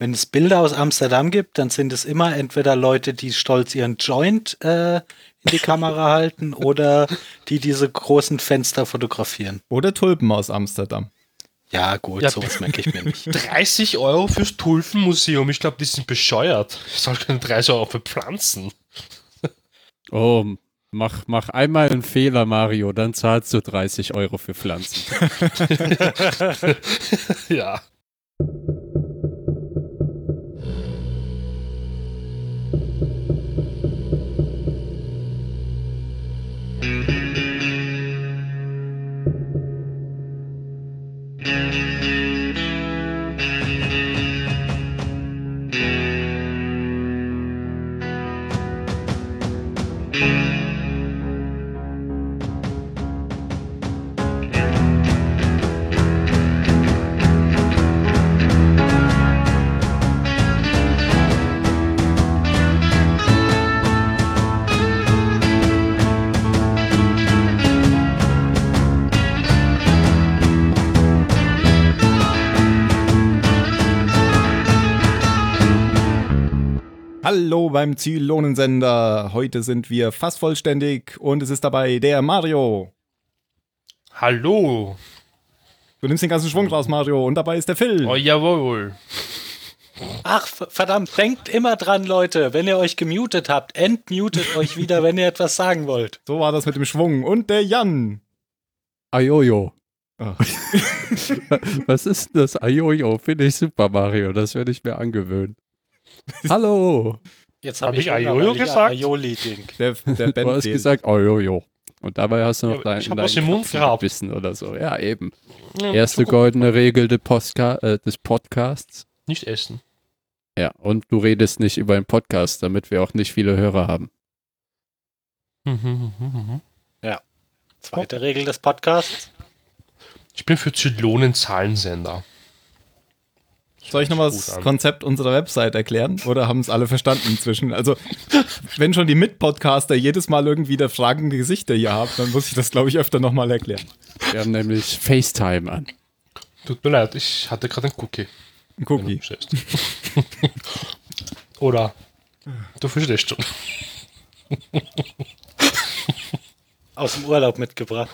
Wenn es Bilder aus Amsterdam gibt, dann sind es immer entweder Leute, die stolz ihren Joint äh, in die Kamera halten oder die diese großen Fenster fotografieren. Oder Tulpen aus Amsterdam. Ja, gut, Ja. sowas merke ich mir nicht. 30 Euro fürs Tulpenmuseum. Ich glaube, die sind bescheuert. Ich soll keine 30 Euro für Pflanzen. Oh, mach, mach einmal einen Fehler, Mario, dann zahlst du 30 Euro für Pflanzen. Ja. Beim Zylonensender. Heute sind wir fast vollständig und es ist dabei der Mario. Hallo. Du nimmst den ganzen Schwung raus, Mario, und dabei ist der Phil. Oh, jawohl. Ach, verdammt, denkt immer dran, Leute, wenn ihr euch gemutet habt, entmutet euch wieder, wenn ihr etwas sagen wollt. So war das mit dem Schwung. Und der Jan. Ajojo. Ah. Was ist denn das? Ajojo, finde ich super, Mario. Das werde ich mir angewöhnen. Hallo. Jetzt Hab habe ich ich ich gesagt? Aioli-Ding. Der, der Ben Du hast gesagt Ajojo. Und dabei hast du noch Ja, dein, ich hab dein Mund gehabt. Wissen oder so. Ja, eben. Ja, Erste goldene Regel des, Postka äh, des Podcasts. Nicht essen. Ja, und du redest nicht über einen Podcast, damit wir auch nicht viele Hörer haben. Mhm, Zweite Regel des Podcasts. Ich bin für Zylonen-Zahlensender. Soll ich nochmal das an. Konzept unserer Website erklären? Oder haben es alle verstanden inzwischen? Also, wenn schon die Mitpodcaster jedes Mal irgendwie der fragende Gesichter hier haben, dann muss ich das, glaube ich, öfter nochmal erklären. Wir haben nämlich FaceTime an. Tut mir leid, ich hatte gerade einen Cookie. Ein Cookie. Oder du verstehst schon. Aus dem Urlaub mitgebracht.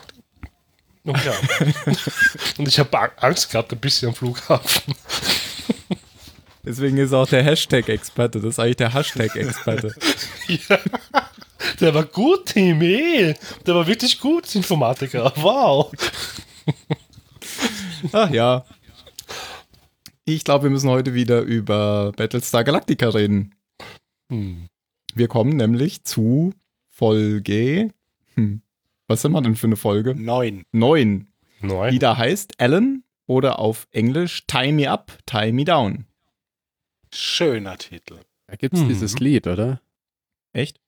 Oh, ja. Und ich habe Angst gehabt, ein bisschen am Flughafen. Deswegen ist auch der Hashtag-Experte. Das ist eigentlich der Hashtag-Experte. Ja. Der war gut, Team, eh. Der war wirklich gut, Informatiker. Wow. Ach ja. Ich glaube, wir müssen heute wieder über Battlestar Galactica reden. Hm. Wir kommen nämlich zu Folge. Hm, was sind wir denn für eine Folge? Neun. Neun. Die Neun. da heißt Alan oder auf Englisch Tie Me Up, Tie Me Down. Schöner Titel. Da gibt's mhm. dieses Lied, oder? Echt?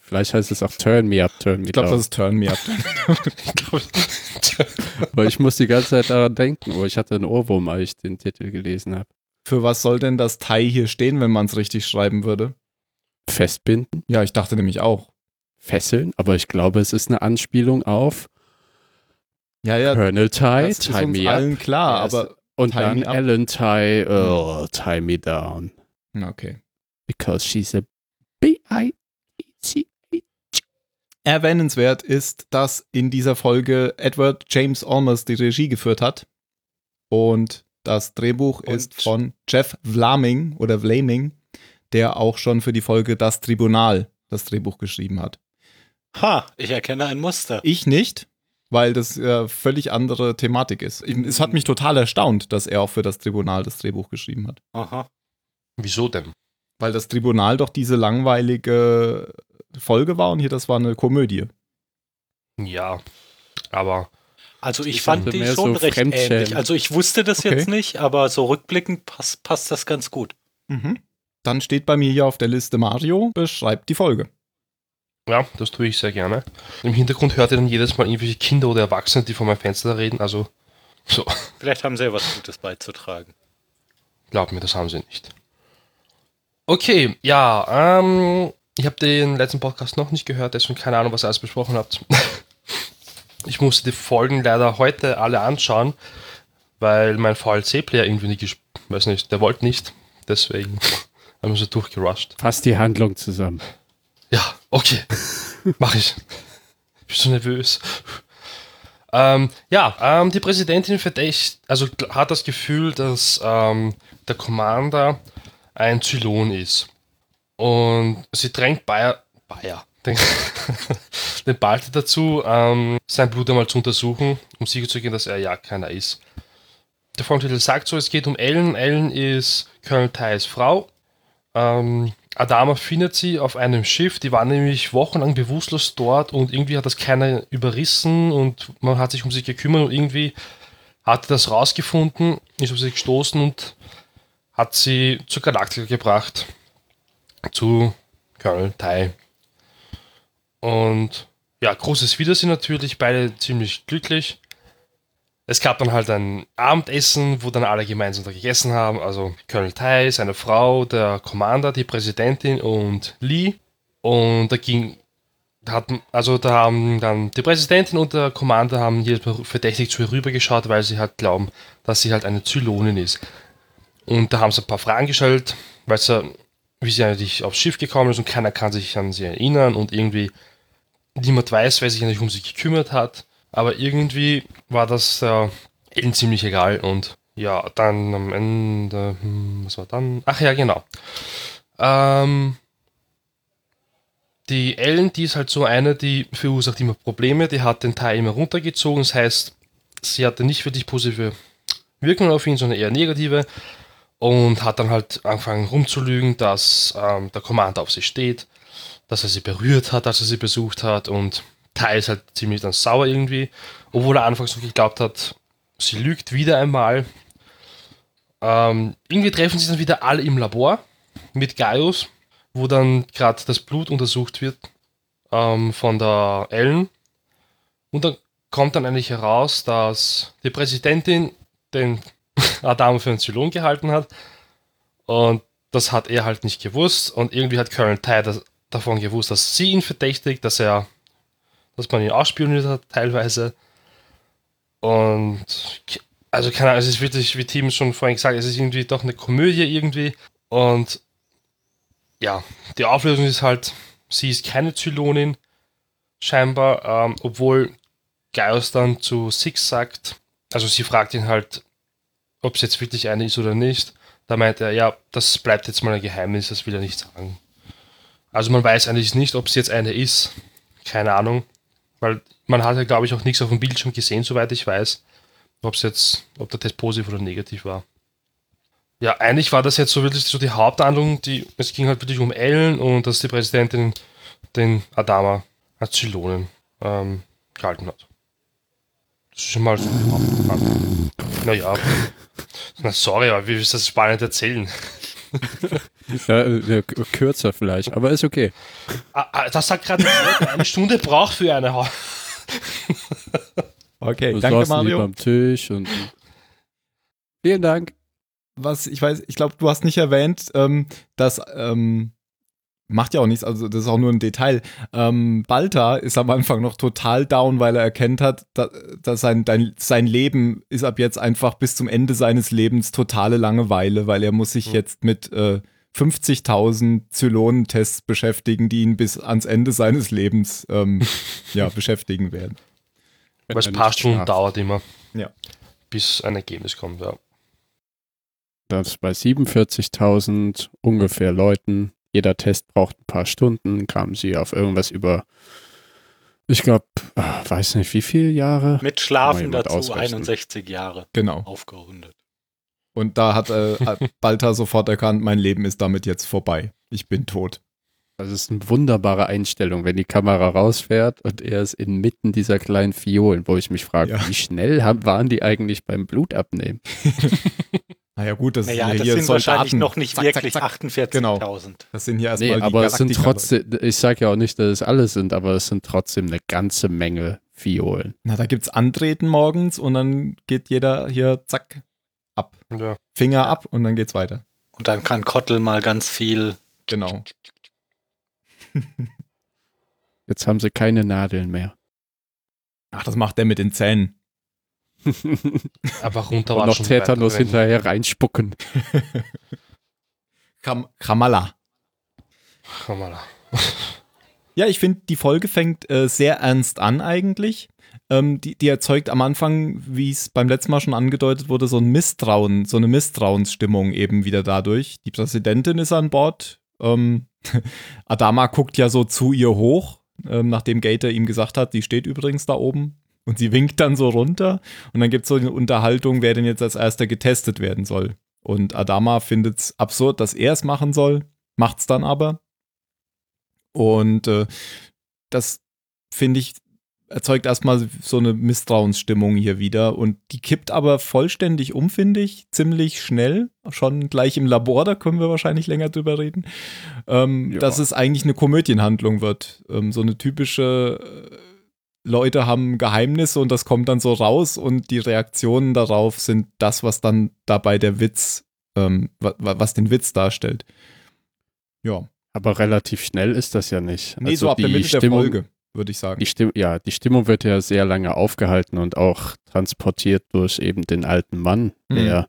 Vielleicht heißt es auch Turn me up, turn me down. Ich glaube, das ist Turn me up. ich Aber ich muss die ganze Zeit daran denken. Oh, ich hatte einen Ohrwurm, als ich den Titel gelesen habe. Für was soll denn das Thai hier stehen, wenn man es richtig schreiben würde? Festbinden? Ja, ich dachte nämlich auch. Fesseln? Aber ich glaube, es ist eine Anspielung auf ja, ja, Colonel Tie, das ist Tie uns me up. allen klar, Ja, aber Und Tie dann me up. Ellen Tie, oh, Tie me down. na, okay. Because she's a B-I-C. Erwähnenswert ist, dass in dieser Folge Edward James Olmos die Regie geführt hat. Und das Drehbuch Und- ist von Jeff Vlaming oder Vlaming, der auch schon für die Folge Das Tribunal das Drehbuch geschrieben hat. Ha, ich erkenne ein Muster. Ich nicht, weil das äh, völlig andere Thematik ist. Ich, es hat mich total erstaunt, dass er auch für das Tribunal das Drehbuch geschrieben hat. Aha. Wieso denn? Weil das Tribunal doch diese langweilige Folge war und hier das war eine Komödie. Ja, aber Also ich Ich fand die schon so recht ähnlich. Also ich wusste das Okay. jetzt nicht, aber so rückblickend passt, passt das ganz gut. Mhm. Dann steht bei mir hier auf der Liste Mario, beschreibt die Folge. Ja, das tue ich sehr gerne. Im Hintergrund hört ihr dann jedes Mal irgendwelche Kinder oder Erwachsene, die vor meinem Fenster reden. Also, so, Vielleicht haben sie ja was Gutes beizutragen. glaubt mir, das haben sie nicht. Okay, ja, ähm, ich habe den letzten Podcast noch nicht gehört, deswegen keine Ahnung, was ihr alles besprochen habt. ich musste die Folgen leider heute alle anschauen, weil mein VLC-Player irgendwie nicht, weiß nicht, der wollte nicht. Deswegen haben wir so durchgerusht. Fass die Handlung zusammen. Ja, okay. Mach ich. Ich bin so nervös. Ähm, ja, ähm, die Präsidentin verdächt, also hat das Gefühl, dass ähm, der Commander ein Zylon ist. Und sie drängt Bayer, Bayer, den, den Balti dazu, ähm, sein Blut einmal zu untersuchen, um sicherzugehen, dass er ja keiner ist. Der Folgentitel sagt so, es geht um Ellen. Ellen ist Colonel Thais Frau. Ähm, Adama findet sie auf einem Schiff, die war nämlich wochenlang bewusstlos dort und irgendwie hat das keiner überrissen und man hat sich um sie gekümmert und irgendwie hat das rausgefunden, ist auf sie gestoßen und hat sie zur Galaktika gebracht. Zu Colonel Tai. Und ja, großes Wiedersehen natürlich, beide ziemlich glücklich. Es gab dann halt ein Abendessen, wo dann alle gemeinsam da gegessen haben. Also Colonel Tai, seine Frau, der Commander, die Präsidentin und Lee. Und da ging, hatten, also da haben dann die Präsidentin und der Commander haben jedes verdächtig zu ihr rübergeschaut, weil sie halt glauben, dass sie halt eine Zylonin ist. Und da haben sie ein paar Fragen gestellt, weil sie, wie sie eigentlich aufs Schiff gekommen ist und keiner kann sich an sie erinnern und irgendwie niemand weiß, wer sich eigentlich um sie gekümmert hat. Aber irgendwie war das äh, Ellen ziemlich egal und ja, dann am Ende, hm, was war dann? Ach ja, genau. Ähm, die Ellen, die ist halt so eine, die verursacht immer Probleme, die hat den Teil immer runtergezogen, das heißt, sie hatte nicht wirklich positive Wirkungen auf ihn, sondern eher negative und hat dann halt angefangen rumzulügen, dass ähm, der Commander auf sie steht, dass er sie berührt hat, als er sie besucht hat und Ist halt ziemlich dann sauer irgendwie, obwohl er anfangs noch geglaubt hat, sie lügt wieder einmal. Ähm, irgendwie treffen sie dann wieder alle im Labor mit Gaius, wo dann gerade das Blut untersucht wird ähm, von der Ellen. Und dann kommt dann eigentlich heraus, dass die Präsidentin den Adam für einen Zylon gehalten hat. Und das hat er halt nicht gewusst. Und irgendwie hat Colonel Ty das, davon gewusst, dass sie ihn verdächtigt, dass er, dass man ihn ausspioniert hat, teilweise. Und also keine Ahnung, es ist wirklich, wie Tim schon vorhin gesagt, es ist irgendwie doch eine Komödie irgendwie. Und ja, die Auflösung ist halt, sie ist keine Zylonin, scheinbar, ähm, obwohl Gaius dann zu Six sagt, also sie fragt ihn halt, ob es jetzt wirklich eine ist oder nicht. Da meint er, ja, das bleibt jetzt mal ein Geheimnis, das will er nicht sagen. Also man weiß eigentlich nicht, ob es jetzt eine ist. Keine Ahnung. Weil man hat ja, glaube ich, auch nichts auf dem Bildschirm gesehen, soweit ich weiß. Ob es jetzt, ob der Test positiv oder negativ war. Ja, eigentlich war das jetzt so wirklich so die Haupthandlung, die, es ging halt wirklich um Ellen und dass die Präsidentin den Adama als Zylonen ähm, gehalten hat. Das ist schon mal so die Haupthandlung. Naja. Na sorry, aber wie willst du das spannend erzählen? Ja, äh, kürzer vielleicht, aber ist okay. Ah, ah, Das sagt gerade eine Stunde braucht für eine Ha- Okay, Du danke Mario. beim Tisch und vielen Dank. was ich weiß, ich glaube, du hast nicht erwähnt, ähm, dass ähm, macht ja auch nichts, also das ist auch nur ein Detail. Ähm, Balta ist am Anfang noch total down, weil er erkennt hat, dass, dass sein, dein, sein Leben ist ab jetzt einfach bis zum Ende seines Lebens totale Langeweile, weil er muss sich Mhm. jetzt mit äh, 50.000 Zylonentests beschäftigen, die ihn bis ans Ende seines Lebens ähm, ja, beschäftigen werden. Weil es ein paar Stunden dauert immer. Ja. Bis ein Ergebnis kommt, ja. Das bei 47.000 ungefähr Leuten, jeder Test braucht ein paar Stunden, kamen sie auf irgendwas über, ich glaube, weiß nicht wie viele Jahre. Mit Schlafen dazu ausrechnen. 61 Jahre Genau. aufgerundet. Und da hat äh, Balta sofort erkannt, mein Leben ist damit jetzt vorbei. Ich bin tot. Das ist eine wunderbare Einstellung, wenn die Kamera rausfährt und er ist inmitten dieser kleinen Fiolen, wo ich mich frage, Ja. wie schnell haben, waren die eigentlich beim Blutabnehmen? Naja, gut, das Naja, sind ja das hier sind wahrscheinlich Soldaten. noch nicht Zack, wirklich zack. 48.000. Genau. Das sind hier erstmal Nee, die aber es sind Galaktiker- trotzdem, ich sage ja auch nicht, dass es alle sind, aber es sind trotzdem eine ganze Menge Fiolen. Na, da gibt's Antreten morgens und dann geht jeder hier zack ab. ja. Finger ab und dann geht's weiter. Und dann kann Kottel mal ganz viel. Genau. Jetzt haben sie keine Nadeln mehr. Ach, das macht der mit den Zähnen. Einfach runter Und noch Tetanus hinterher reinspucken. Kram Kramalla. Komm mal. Ja, ich finde, die Folge fängt äh, sehr ernst an eigentlich. Ähm, die, die erzeugt am Anfang, wie es beim letzten Mal schon angedeutet wurde, so ein Misstrauen, so eine Misstrauensstimmung eben wieder dadurch. Die Präsidentin ist an Bord. Ähm, Adama guckt ja so zu ihr hoch, ähm, nachdem Gator ihm gesagt hat, die steht übrigens da oben. Und sie winkt dann so runter. Und dann gibt es so eine Unterhaltung, wer denn jetzt als erster getestet werden soll. Und Adama findet es absurd, dass er es machen soll, macht es dann aber. Und äh, das finde ich erzeugt erstmal so eine Misstrauensstimmung hier wieder und die kippt aber vollständig um, finde ich, ziemlich schnell, schon gleich im Labor, da können wir wahrscheinlich länger drüber reden, ähm, Ja. dass es eigentlich eine Komödienhandlung wird. Ähm, so eine typische äh, Leute haben Geheimnisse und das kommt dann so raus und die Reaktionen darauf sind das, was dann dabei der Witz, ähm, wa wa- was den Witz darstellt. Ja. Aber relativ schnell ist das ja nicht. Nee, Also so ab der die Mitte der Stimmung- Folge, würde ich sagen. Die Stimm ja, die Stimmung wird ja sehr lange aufgehalten und auch transportiert durch eben den alten Mann, Mhm. der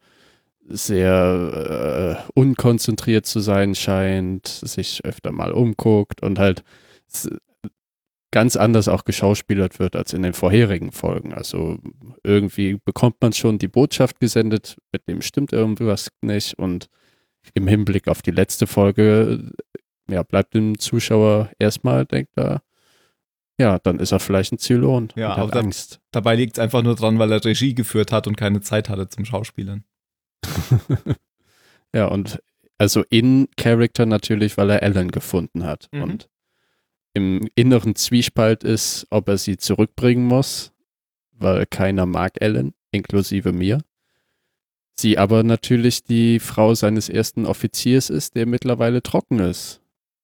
sehr äh, unkonzentriert zu sein scheint, sich öfter mal umguckt und halt ganz anders auch geschauspielert wird als in den vorherigen Folgen. Also irgendwie bekommt man schon die Botschaft gesendet, mit dem stimmt irgendwas nicht und im Hinblick auf die letzte Folge ja, bleibt dem Zuschauer erstmal, denkt er, ja, dann ist er vielleicht ein Zylon Ja, und aber hat da- Angst. Dabei liegt es einfach nur dran, weil er Regie geführt hat und keine Zeit hatte zum Schauspielern. ja, und also in Character natürlich, weil er Ellen gefunden hat Mhm. und im inneren Zwiespalt ist, ob er sie zurückbringen muss, weil keiner mag Ellen, inklusive mir. Sie aber natürlich die Frau seines ersten Offiziers ist, der mittlerweile trocken ist.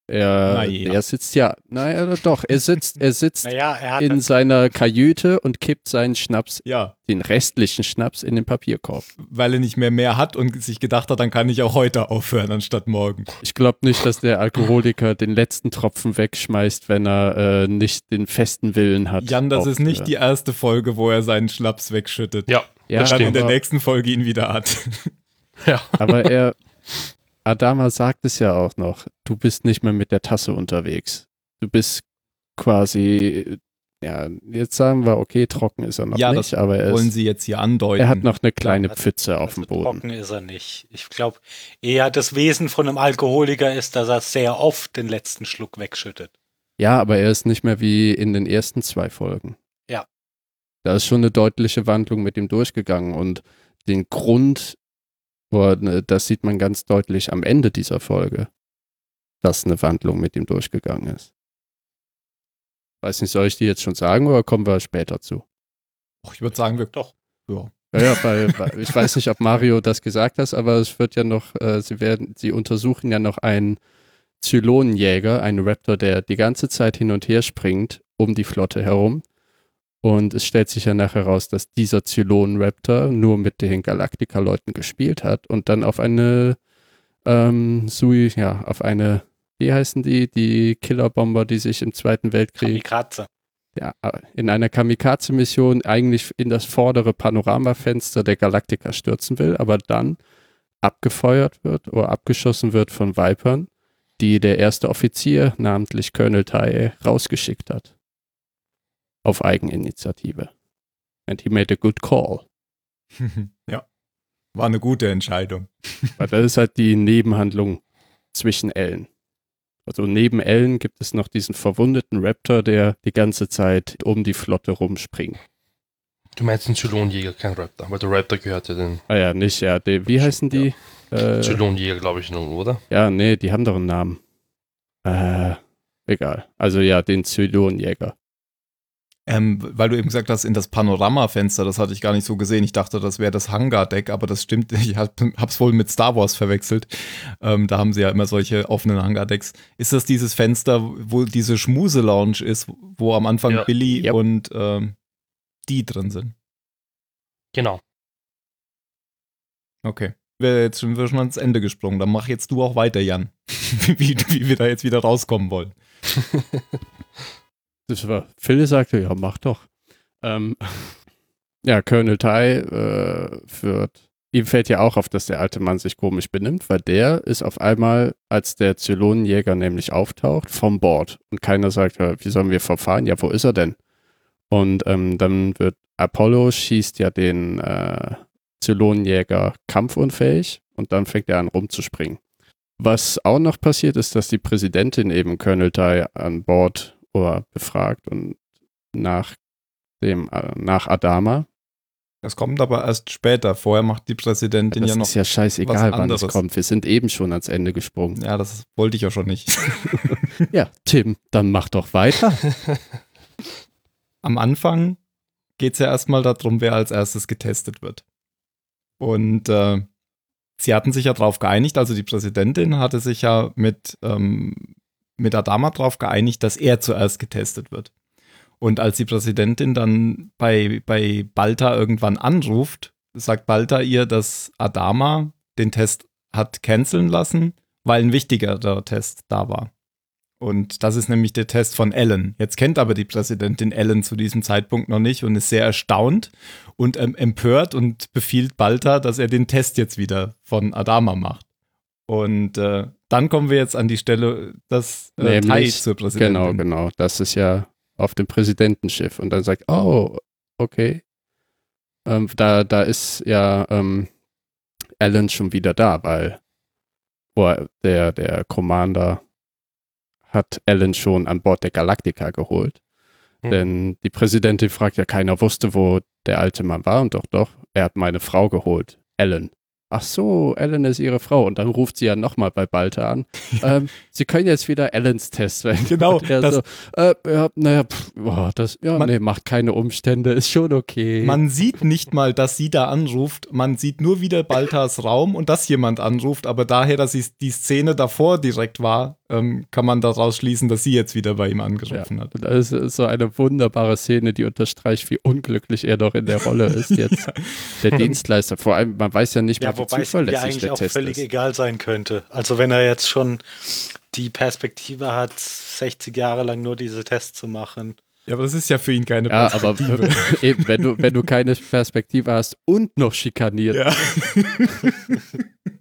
Er, ja. er sitzt ja, naja, doch, er sitzt, er sitzt Naja, er in seiner Kajüte und kippt seinen Schnaps, Ja, den restlichen Schnaps, in den Papierkorb. weil er nicht mehr mehr hat und sich gedacht hat, dann kann ich auch heute aufhören, anstatt morgen. Ich glaube nicht, dass der Alkoholiker den letzten Tropfen wegschmeißt, wenn er äh, nicht den festen Willen hat. Jan, das ist nicht äh, die erste Folge, wo er seinen Schnaps wegschüttet. Ja, Ja, das dann in der nächsten Folge ihn wieder hat. Ja. aber er, Adama sagt es ja auch noch, du bist nicht mehr mit der Tasse unterwegs. Du bist quasi, ja, jetzt sagen wir, okay, trocken ist er noch Ja, nicht, das aber er, Wollen ist, Sie jetzt hier andeuten? er hat noch eine kleine Ja, Pfütze auf also dem Boden. trocken ist er nicht. Ich glaube, eher das Wesen von einem Alkoholiker ist, dass er sehr oft den letzten Schluck wegschüttet. Ja, aber er ist nicht mehr wie in den ersten zwei Folgen. Ja. Da ist schon eine deutliche Wandlung mit ihm durchgegangen und den Grund, ne, das sieht man ganz deutlich am Ende dieser Folge, dass eine Wandlung mit ihm durchgegangen ist. Weiß nicht, soll ich die jetzt schon sagen oder kommen wir später zu? Och, ich würde sagen, wir Doch. Ja. Ja, ja, weil, weil ich weiß nicht, ob Mario das gesagt hat, aber es wird ja noch, äh, sie werden, sie untersuchen ja noch einen Zylonenjäger, einen Raptor, der die ganze Zeit hin und her springt um die Flotte herum. Und es stellt sich ja nachher heraus, dass dieser Zylonen-Raptor nur mit den Galactica-Leuten gespielt hat und dann auf eine ähm, Sui, ja, auf eine, wie heißen die, die Killerbomber, die sich im Zweiten Weltkrieg Kamikaze. ja, in einer Kamikaze-Mission eigentlich in das vordere Panoramafenster der Galaktika stürzen will, aber dann abgefeuert wird oder abgeschossen wird von Vipern, die der erste Offizier, namentlich Colonel Tai, rausgeschickt hat. Auf Eigeninitiative. And he made a good call. ja. War eine gute Entscheidung. Weil das ist halt die Nebenhandlung zwischen Ellen. Also neben Ellen gibt es noch diesen verwundeten Raptor, der die ganze Zeit um die Flotte rumspringt. Du meinst einen Zylonjäger, kein Raptor, weil der Raptor gehört ja den Ah ja, nicht, ja. Die, wie heißen die? Äh, Zylonjäger, glaube ich, nur, oder? ja, nee, die haben doch einen Namen. Äh, egal. Also ja, den Zylonjäger. Ähm, weil du eben gesagt hast, in das Panoramafenster, das hatte ich gar nicht so gesehen. Ich dachte, das wäre das Hangardeck, aber das stimmt. Ich hab, hab's wohl mit Star Wars verwechselt. Ähm, da haben sie ja immer solche offenen Hangardecks. Ist das dieses Fenster, wo diese Schmuse-Lounge ist, wo am Anfang Ja. Billy Yep. und ähm, die drin sind? Genau. Okay. Wir, jetzt sind wir schon ans Ende gesprungen. Dann mach jetzt du auch weiter, Jan. wie, wie wir da jetzt wieder rauskommen wollen. Das war, Phil sagte, ja, mach doch. Ähm, ja, Colonel Tai äh, wird, ihm fällt ja auch auf, dass der alte Mann sich komisch benimmt, weil der ist auf einmal, als der Zylonenjäger nämlich auftaucht, vom Bord. Und keiner sagt, wie sollen wir verfahren? Ja, wo ist er denn? Und ähm, dann wird Apollo schießt ja den äh, Zylonenjäger kampfunfähig und dann fängt er an rumzuspringen. Was auch noch passiert ist, dass die Präsidentin eben Colonel Tai an Bord oder befragt und nach dem, äh, nach Adama. Das kommt aber erst später. Vorher macht die Präsidentin Das ja noch. ist ja scheißegal, wann es anderes. kommt. Wir sind eben schon ans Ende gesprungen. Ja, das wollte ich ja schon nicht. Ja, Tim, dann mach doch weiter. Am Anfang geht es ja erstmal darum, wer als erstes getestet wird. Und äh, sie hatten sich ja darauf geeinigt, also die Präsidentin hatte sich ja mit, ähm, mit Adama darauf geeinigt, dass er zuerst getestet wird. Und als die Präsidentin dann bei, bei Balta irgendwann anruft, sagt Balta ihr, dass Adama den Test hat canceln lassen, weil ein wichtigerer Test da war. Und das ist nämlich der Test von Ellen. Jetzt kennt aber die Präsidentin Ellen zu diesem Zeitpunkt noch nicht und ist sehr erstaunt und ähm, empört und befiehlt Balta, dass er den Test jetzt wieder von Adama macht. Und äh, dann kommen wir jetzt an die Stelle, dass äh, Tai zur Präsidentin. Genau, genau. Das ist ja auf dem Präsidentenschiff. Und dann sagt, oh, okay. Ähm, da, da ist ja ähm, Alan schon wieder da, weil boah, der, der Commander hat Alan schon an Bord der Galactica geholt. Hm. Denn die Präsidentin fragt ja, keiner wusste, wo der alte Mann war. Und doch, doch, er hat meine Frau geholt, Alan. Ach so, Ellen ist ihre Frau. Und dann ruft sie ja nochmal bei Balta an. ähm, sie können jetzt wieder Ellens Test wählen. Genau, das- so, äh, ja, naja, pff, boah, das, ja, Man- nee, macht keine Umstände, ist schon okay. Man sieht nicht mal, dass sie da anruft. Man sieht nur wieder Baltas Raum und dass jemand anruft. Aber daher, dass sie- die Szene davor direkt war, ähm, kann man daraus schließen, dass sie jetzt wieder bei ihm angerufen hat. Das ist so eine wunderbare Szene, die unterstreicht, wie unglücklich er doch in der Rolle ist jetzt. Der Dienstleister. Vor allem, man weiß ja nicht Ja, mehr, wie wobei es mir zuverlässig eigentlich der auch Test völlig ist. egal sein könnte. Also wenn er jetzt schon die Perspektive hat, 60 Jahre lang nur diese Tests zu machen. Ja, aber das ist ja für ihn keine Ja, aber Perspektive. eben, wenn du, wenn du keine Perspektive hast und noch schikaniert, Ja.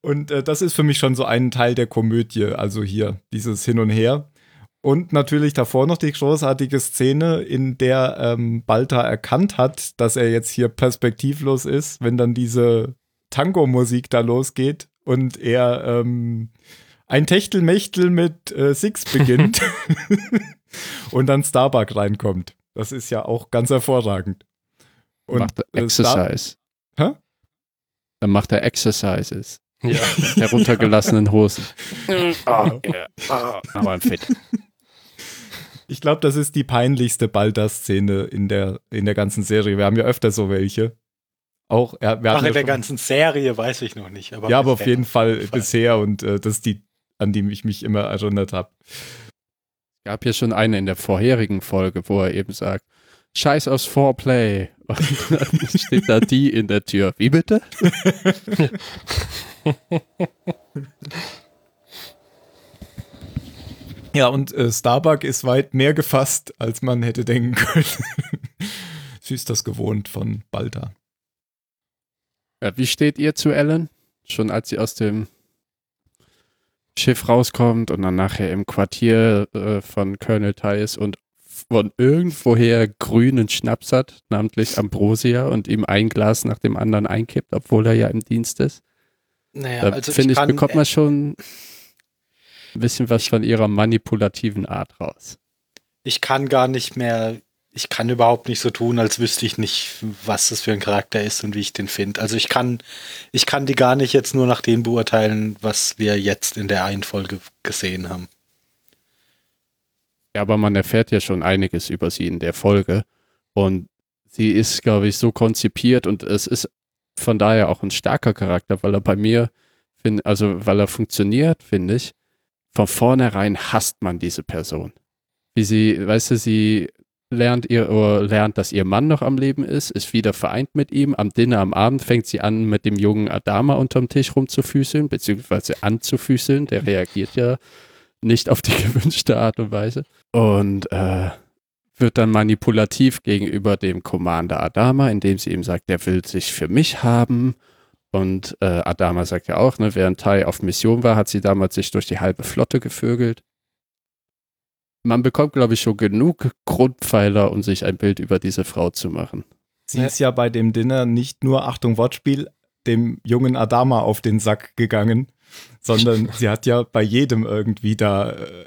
und äh, das ist für mich schon so ein Teil der Komödie, also hier, dieses Hin und Her. Und natürlich davor noch die großartige Szene, in der ähm, Balta erkannt hat, dass er jetzt hier perspektivlos ist, wenn dann diese Tango-Musik da losgeht und er ähm, ein Techtelmechtel mit äh, Six beginnt und dann Starbuck reinkommt. Das ist ja auch ganz hervorragend. macht er Exercise. Hä? Dann macht er Exercises. Ja. Heruntergelassenen Hosen. oh, yeah. oh, aber ein Fit. Ich glaube, das ist die peinlichste Balder-Szene in der, in der ganzen Serie. Wir haben ja öfter so welche. Auch, ja, wir Ach, in ja der ganzen Serie weiß ich noch nicht. Aber Ja, aber auf jeden Fall Fall. bisher und äh, das ist die, an die ich mich immer erinnert habe. gab ja schon eine in der vorherigen Folge, wo er eben sagt, Scheiß aufs Foreplay. Und dann steht da die in der Tür. Wie bitte? Ja, und äh, Starbuck ist weit mehr gefasst, als man hätte denken können. Ist das gewohnt von Balta. Ja, wie steht ihr zu Ellen? Schon als sie aus dem Schiff rauskommt und dann nachher im Quartier äh, von Colonel Tai ist und von irgendwoher grünen Schnaps hat, namentlich Ambrosia, und ihm ein Glas nach dem anderen einkippt, obwohl er ja im Dienst ist. Naja, Da also finde ich, kann- bekommt man schon ein bisschen was von ihrer manipulativen Art raus. ich kann gar nicht mehr, ich kann überhaupt nicht so tun, als wüsste ich nicht, was das für ein Charakter ist und wie ich den finde. Also ich kann, ich kann die gar nicht jetzt nur nach dem beurteilen, was wir jetzt in der einen Folge gesehen haben. Ja, aber man erfährt ja schon einiges über sie in der Folge. Und sie ist, glaube ich, so konzipiert und es ist von daher auch ein starker Charakter, weil er bei mir, find, also weil er funktioniert, finde ich. Von vornherein hasst man diese Person. Wie sie, weißt du, sie lernt ihr lernt, dass ihr Mann noch am Leben ist, ist wieder vereint mit ihm. Am Dinner am Abend fängt sie an, mit dem jungen Adama unterm Tisch rumzufüßeln, beziehungsweise anzufüßeln. Der reagiert ja nicht auf die gewünschte Art und Weise. Und äh, wird dann manipulativ gegenüber dem Commander Adama, indem sie ihm sagt, der will sich für mich haben. Und äh, Adama sagt ja auch, ne, während Tai auf Mission war, hat sie damals sich durch die halbe Flotte gevögelt. Man bekommt, glaube ich, schon genug Grundpfeiler, um sich ein Bild über diese Frau zu machen. Sie ist ja bei dem Dinner nicht nur, Achtung, Wortspiel, dem jungen Adama auf den Sack gegangen, sondern sie hat ja bei jedem irgendwie da äh,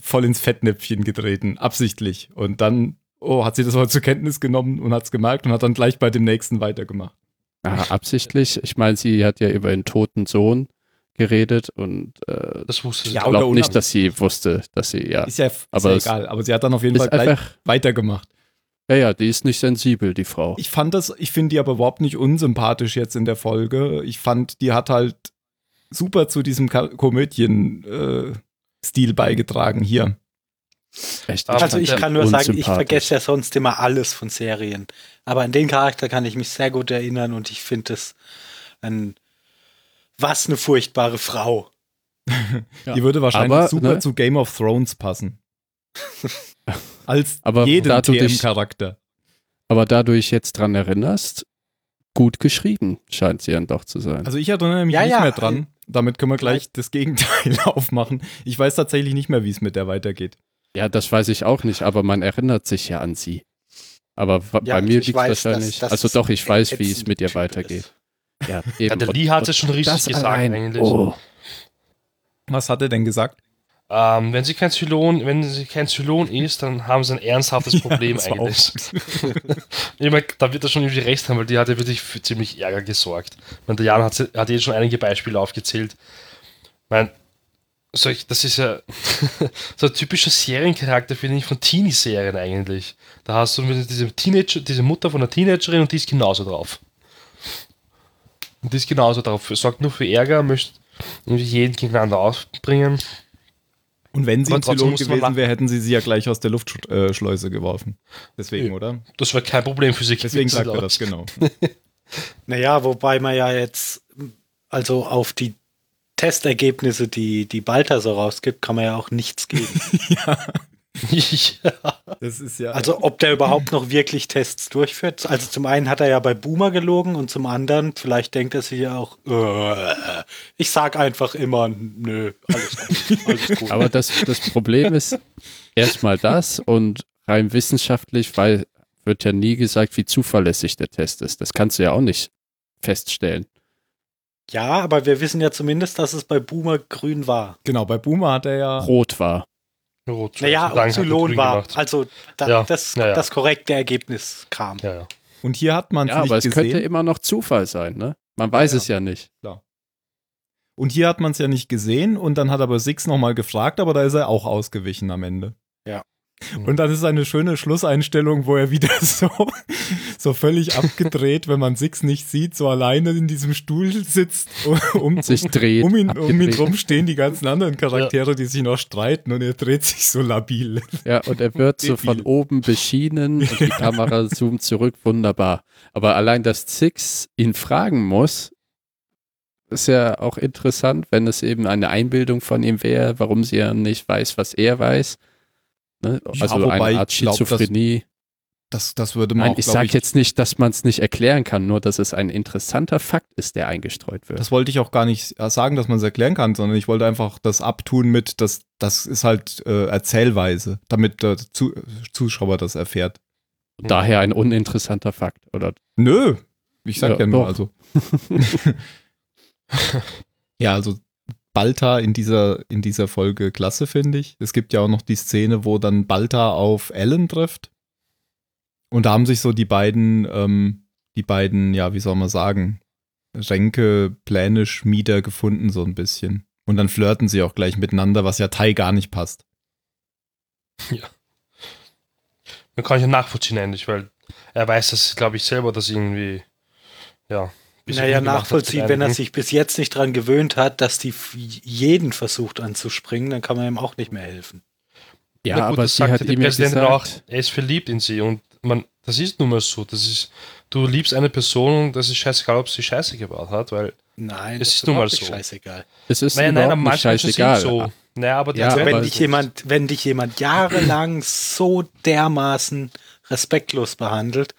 voll ins Fettnäpfchen getreten, absichtlich. Und dann, oh, hat sie das mal zur Kenntnis genommen und hat es gemerkt und hat dann gleich bei dem nächsten weitergemacht. Ja, absichtlich. Ich meine, sie hat ja über einen toten Sohn geredet und äh, Das wusste sie. Ja, ich glaube nicht, dass sie wusste, dass sie, ja. Ist ja, ist Aber ja egal, aber sie hat dann auf jeden Fall gleich einfach, weitergemacht. ja, ja, die ist nicht sensibel, die Frau. Ich fand das, ich finde die aber überhaupt nicht unsympathisch jetzt in der Folge. Ich fand, die hat halt super zu diesem Ka- Komödien-Stil beigetragen hier. Echt, Also ich kann nur sagen, ich vergesse ja sonst immer alles von Serien. Aber an den Charakter kann ich mich sehr gut erinnern und ich finde es ein was eine furchtbare Frau. Ja. Die würde wahrscheinlich Aber, super ne? zu Game of Thrones passen. Als Aber jeden da du dich- TM-Charakter. Aber da du dich jetzt dran erinnerst, gut geschrieben scheint sie dann doch zu sein. Also ich erinnere mich Ja, nicht ja, mehr dran. Damit können wir gleich das Gegenteil aufmachen. Ich weiß tatsächlich nicht mehr, wie es mit der weitergeht. ja, das weiß ich auch nicht, aber man erinnert sich ja an sie. Aber Ja, bei mir liegt weiß, wahrscheinlich, dass- dass also es doch, ich weiß, wie es mit ihr Typ weitergeht. ist. Ja, Ja, eben. der Und- Lee hat und es schon richtig das gesagt allein, eigentlich. Oh, Was hat er denn gesagt? Ähm, wenn sie kein Zylon, wenn sie kein Zylon ist, dann haben sie ein ernsthaftes Problem war eigentlich. ich meine, da wird er schon irgendwie recht haben, weil die hat ja wirklich für ziemlich Ärger gesorgt. Ich meine, der Jan hat, hat jetzt schon einige Beispiele aufgezählt. Ich meine, solch, das ist ja so ein typischer Seriencharakter, finde ich, von Teenie-Serien eigentlich. Da hast du diese Teenager, diese Mutter von einer Teenagerin und die ist genauso drauf. Und die ist genauso drauf. Sorgt nur für Ärger, möchte irgendwie jeden gegeneinander aufbringen. Und wenn sie Aber ein Zylon gewesen wäre, hätten sie sie ja gleich aus der Luftschleuse geworfen. Deswegen, Ja. oder? Das wäre kein Problem für sie. Deswegen sagt er das, genau. Naja, wobei man ja jetzt, also auf die Testergebnisse, die, die Balta so rausgibt, kann man ja auch nichts geben. ja. Das ist ja. Also ob der überhaupt noch wirklich Tests durchführt. Also zum einen hat er ja bei Boomer gelogen und zum anderen, vielleicht denkt er sich ja auch, äh, ich sag einfach immer, nö, alles gut, alles gut. aber das, das Problem ist erstmal das und rein wissenschaftlich, weil wird ja nie gesagt, wie zuverlässig der Test ist. Das kannst du ja auch nicht feststellen. ja, aber wir wissen ja zumindest, dass es bei Boomer grün war. genau, bei Boomer hat er ja. Rot war. Rot, Naja, hat Zylon grün war. gemacht. Also da, Ja, das, ja, ja. das korrekte Ergebnis kam. Ja, ja. Und hier hat man es Ja, nicht aber es gesehen. könnte immer noch Zufall sein, ne? Man weiß Ja, ja. es ja nicht. Und hier hat man es ja nicht gesehen und dann hat aber Six nochmal gefragt, aber da ist er auch ausgewichen am Ende. Ja. Und dann ist eine schöne Schlusseinstellung, wo er wieder so, so völlig abgedreht, wenn man Six nicht sieht, so alleine in diesem Stuhl sitzt, um, Sich dreht. um ihn, um ihn rum stehen die ganzen anderen Charaktere, die sich noch streiten und er dreht sich so labil. Ja, und er wird so von oben beschienen und die Kamera zoomt zurück, wunderbar. Aber allein, dass Six ihn fragen muss, ist ja auch interessant, wenn es eben eine Einbildung von ihm wäre, warum sie ja nicht weiß, was er weiß. Ne? Ja, Also wobei eine Art ich glaub, das- Schizophrenie. Das, würde man Nein, auch, ich sage jetzt nicht, dass man es nicht erklären kann, nur dass es ein interessanter Fakt ist, der eingestreut wird. Das wollte ich auch gar nicht äh, sagen, dass man es erklären kann, sondern ich wollte einfach das abtun mit, dass das ist halt äh, Erzählweise, damit der Zu Zuschauer das erfährt. Daher ein uninteressanter Fakt, oder? Nö, ich sag ja, Ja, nur, doch. also. ja, also Balta in dieser, in dieser Folge klasse, finde ich. Es gibt ja auch noch die Szene, wo dann Balta auf Ellen trifft. Und da haben sich so die beiden, ähm, die beiden, ja, wie soll man sagen, Ränke, Pläne, Schmieder gefunden, so ein bisschen. Und dann flirten sie auch gleich miteinander, was ja Tai gar nicht passt. Man kann ich ja nachvollziehen eigentlich, weil er weiß das, glaube ich, selber, dass irgendwie, ja. Naja, nachvollziehen, wenn er sich bis jetzt nicht dran gewöhnt hat, dass die jeden versucht anzuspringen, dann kann man ihm auch nicht mehr helfen. Ja, gut, aber das sie hat die ihm ja Präsidentin gesagt, auch, er ist verliebt in sie und man, das ist nun mal so. Das ist, du liebst eine Person und das ist scheißegal, ob sie Scheiße gebaut hat, weil Nein, Es das ist nun mal so. scheißegal. es ist Naja, nein, nicht manche Menschen sind scheißegal. so. Naja, aber Ja, wenn aber- dich jemand, wenn dich jemand jahrelang so dermaßen respektlos behandelt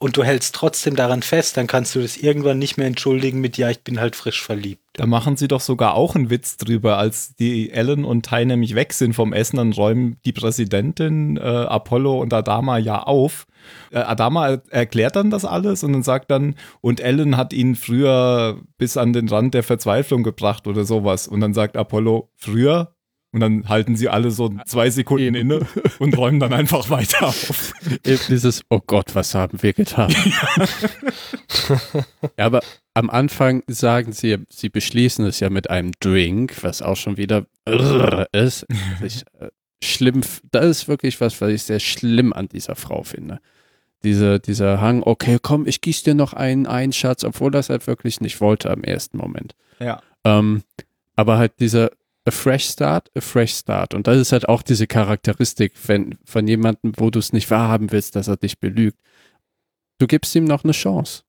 und du hältst trotzdem daran fest, dann kannst du das irgendwann nicht mehr entschuldigen mit ja, ich bin halt frisch verliebt. Da machen sie doch sogar auch einen Witz drüber, als die Ellen und Ty nämlich weg sind vom Essen, dann räumen die Präsidentin äh, Apollo und Adama ja auf. Äh, Adama er erklärt dann das alles und dann sagt dann, und Ellen hat ihn früher bis an den Rand der Verzweiflung gebracht oder sowas. Und dann sagt Apollo, früher? Und dann halten sie alle so zwei Sekunden Eben. inne und räumen dann einfach weiter auf. Eben Dieses, oh Gott, was haben wir getan? ja, aber am Anfang sagen sie, sie beschließen es ja mit einem Drink, was auch schon wieder ist. Ich, äh, schlimm, das ist wirklich was, was ich sehr schlimm an dieser Frau finde. Diese, dieser Hang, okay, komm, ich gieß dir noch einen ein, Schatz, obwohl das halt wirklich nicht wollte am ersten Moment. Ja. Ähm, aber halt dieser a fresh start, a fresh start. Und das ist halt auch diese Charakteristik wenn, von jemandem, wo du es nicht wahrhaben willst, dass er dich belügt. Du gibst ihm noch eine Chance.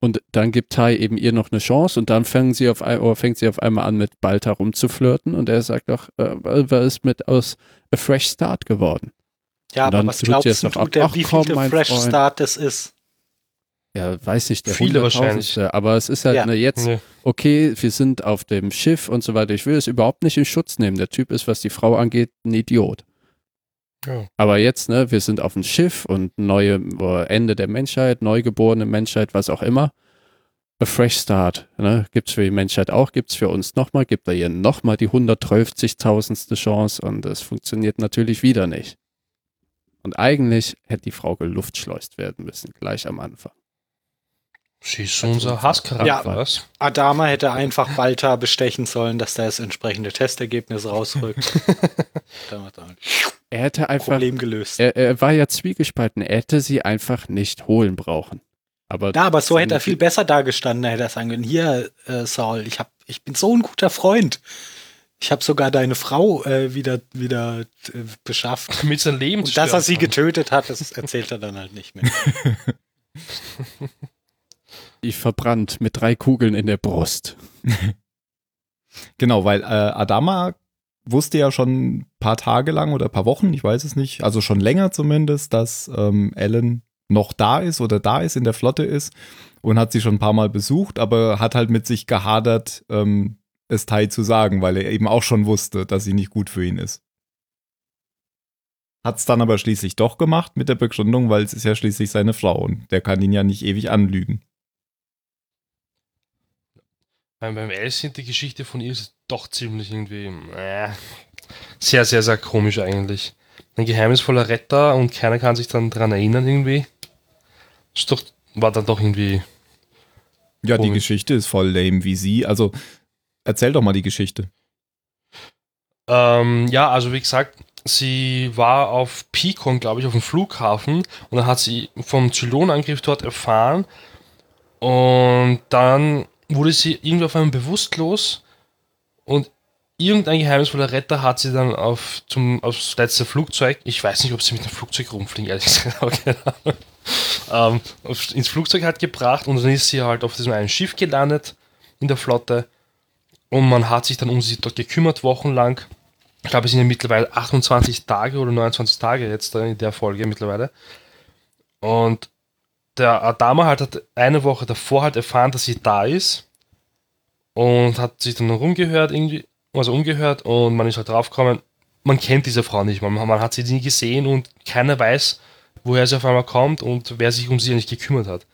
Und dann gibt Tai eben ihr noch eine Chance und dann fangen sie auf fängt sie auf einmal an, mit Balta rumzuflirten und er sagt doch, äh, was ist mit aus a fresh start geworden? Ja, aber dann was glaubst du, ab. der, Ach wie komm, viel mein Fresh Freund. Start das ist? Ja, weiß nicht, der Viele hunderttausendste, aber es ist halt Ja. eine jetzt Nee. okay, wir sind auf dem Schiff und so weiter. Ich will es überhaupt nicht in Schutz nehmen. Der Typ ist, was die Frau angeht, ein Idiot. Ja. Aber jetzt, ne, wir sind auf dem Schiff und neue oder Ende der Menschheit, neugeborene Menschheit, was auch immer. A fresh start. Ne? Gibt's für die Menschheit auch, gibt's für uns nochmal, gibt er ihr nochmal die 130.000. Chance und es funktioniert natürlich wieder nicht. Und eigentlich hätte die Frau geluftschleust werden müssen, gleich am Anfang. Sie ist unser Hasscharakter, Ja. was? Adama hätte einfach Balta bestechen sollen, dass da das entsprechende Testergebnis rausrückt. Hat er hätte einfach Problem gelöst. Er, er war ja zwiegespalten. Er hätte sie einfach nicht holen brauchen. Aber Ja, aber so hätte er viel besser dagestanden. Er hätte er sagen können, hier, äh, Saul, ich, hab, ich bin so ein guter Freund. Ich habe sogar deine Frau äh, wieder, wieder äh, beschafft. Mit seinem Leben Und dass er sie getötet hat, das erzählt er dann halt nicht mehr. ich verbrannt mit drei Kugeln in der Brust. Genau, weil äh, Adama wusste ja schon ein paar Tage lang oder ein paar Wochen, ich weiß es nicht, also schon länger zumindest, dass ähm, Ellen noch da ist oder da ist, in der Flotte ist und hat sie schon ein paar Mal besucht, aber hat halt mit sich gehadert, ähm, es Tai zu sagen, weil er eben auch schon wusste, dass sie nicht gut für ihn ist. Hat es dann aber schließlich doch gemacht mit der Begründung, weil es ist ja schließlich seine Frau und der kann ihn ja nicht ewig anlügen. Beim, beim Alice sind die Geschichte von ihr doch ziemlich irgendwie äh, sehr, sehr, sehr komisch eigentlich. Ein geheimnisvoller Retter und keiner kann sich dann dran erinnern irgendwie. Ist doch, war dann doch irgendwie. Ja, die. Geschichte ist voll lame wie sie. Also erzähl doch mal die Geschichte. Ähm, ja, also wie gesagt, sie war auf Picon, glaube ich, auf dem Flughafen und dann hat sie vom Zylonangriff dort erfahren und dann wurde sie irgendwie auf einmal bewusstlos und irgendein geheimnisvoller Retter hat sie dann auf zum aufs letzte Flugzeug, ich weiß nicht, ob sie mit dem Flugzeug rumfliegen, ehrlich gesagt, aber keine Ahnung, ähm, auf, ins Flugzeug halt gebracht und dann ist sie halt auf diesem einen Schiff gelandet in der Flotte und man hat sich dann um sie dort gekümmert, wochenlang. Ich glaube, es sind ja mittlerweile 28 Tage oder 29 Tage jetzt in der Folge mittlerweile. Und der Adama halt hat eine Woche davor halt erfahren, dass sie da ist. Und hat sich dann rumgehört, irgendwie, also umgehört und man ist halt draufgekommen, man kennt diese Frau nicht, man, man hat sie nie gesehen und keiner weiß, woher sie auf einmal kommt und wer sich um sie nicht gekümmert hat.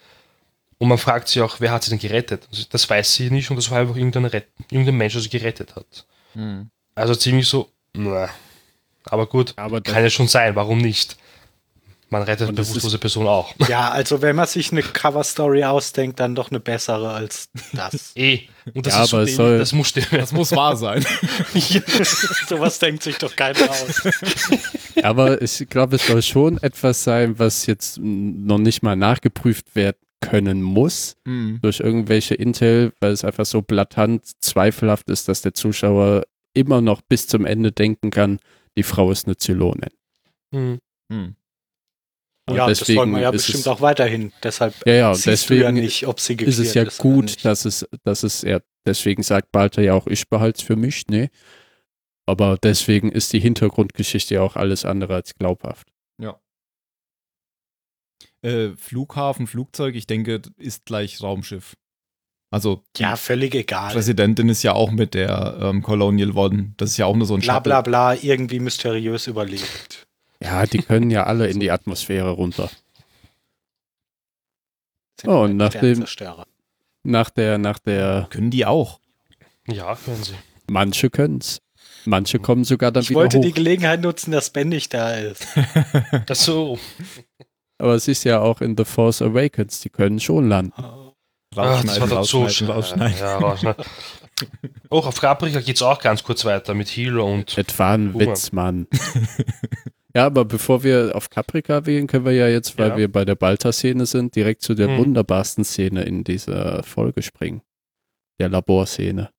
Und man fragt sich auch, wer hat sie denn gerettet? Also das weiß sie nicht und das war einfach irgendein, Ret irgendein Mensch, der sie gerettet hat. Also ziemlich so, na. Aber gut, Aber kann ja schon sein, warum nicht? Man rettet bewusstlose Person auch. Ja, also wenn man sich eine Cover-Story ausdenkt, dann doch eine bessere als das. Eh. Und das Ja, ist so aber es dämlich, soll- das muss stimmen. Das muss wahr sein. Sowas denkt sich doch keiner aus. aber ich glaube, es soll schon etwas sein, was jetzt noch nicht mal nachgeprüft werden können muss durch irgendwelche Intel, weil es einfach so blattant zweifelhaft ist, dass der Zuschauer immer noch bis zum Ende denken kann, die Frau ist eine Zylonin. Hm. Hm. Und ja, das wollen wir ja ist bestimmt es, auch weiterhin. Deshalb Ja, ja, du ja deswegen nicht, ob sie ist es gequert ja gut, dass es, dass es, ja, deswegen sagt Balter ja auch, ich behalte es für mich, ne? Aber deswegen ist die Hintergrundgeschichte ja auch alles andere als glaubhaft. Äh, Flughafen, Flugzeug, ich denke, ist gleich Raumschiff. Also Ja, völlig egal. Präsidentin ist ja auch mit der ähm, Colonial One. Das ist ja auch nur so ein Bla Shuttle. bla bla, irgendwie mysteriös überlebt. Ja, die können ja alle in die Atmosphäre runter. Oh, halt und nach dem-. Nach der, nach der, Können die auch. Ja, können sie. manche können's. Manche kommen sogar dann Ich wieder wollte hoch. die Gelegenheit nutzen, dass Ben nicht da ist. Das so. Aber es ist ja auch in The Force Awakens, die können schon landen. Ach, Ah, das war doch so rausschneiden, rausschneiden. Ja, rausschneiden. Auch auf Caprica geht es auch ganz kurz weiter mit Hilo und Etwa ein mal. Witz, Mann. ja, aber bevor wir auf Caprica wählen, können wir ja jetzt, weil Ja. wir bei der Balta-Szene sind, direkt zu der Hm. wunderbarsten Szene in dieser Folge springen. Der Laborszene.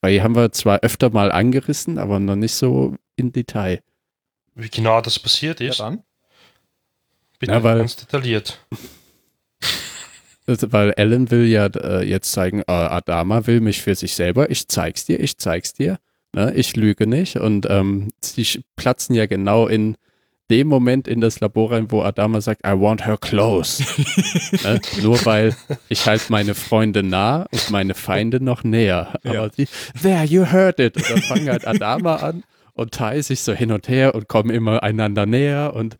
Weil die haben wir zwar öfter mal angerissen, aber noch nicht so in Detail. wie genau das passiert Ja, ist, dann. bitte Ja, weil- ganz detailliert. Also, weil Ellen will ja äh, jetzt zeigen, äh, Adama will mich für sich selber, ich zeig's dir, ich zeig's dir, ne? ich lüge nicht. Und ähm, sie sch- platzen ja genau in dem Moment in das Labor rein, wo Adama sagt, I want her close. ne? Nur weil ich halt meine Freunde nah und meine Feinde noch näher. Aber Ja. sie, there, you heard it. Und dann fangen halt Adama an und Tai sich so hin und her und kommen immer einander näher und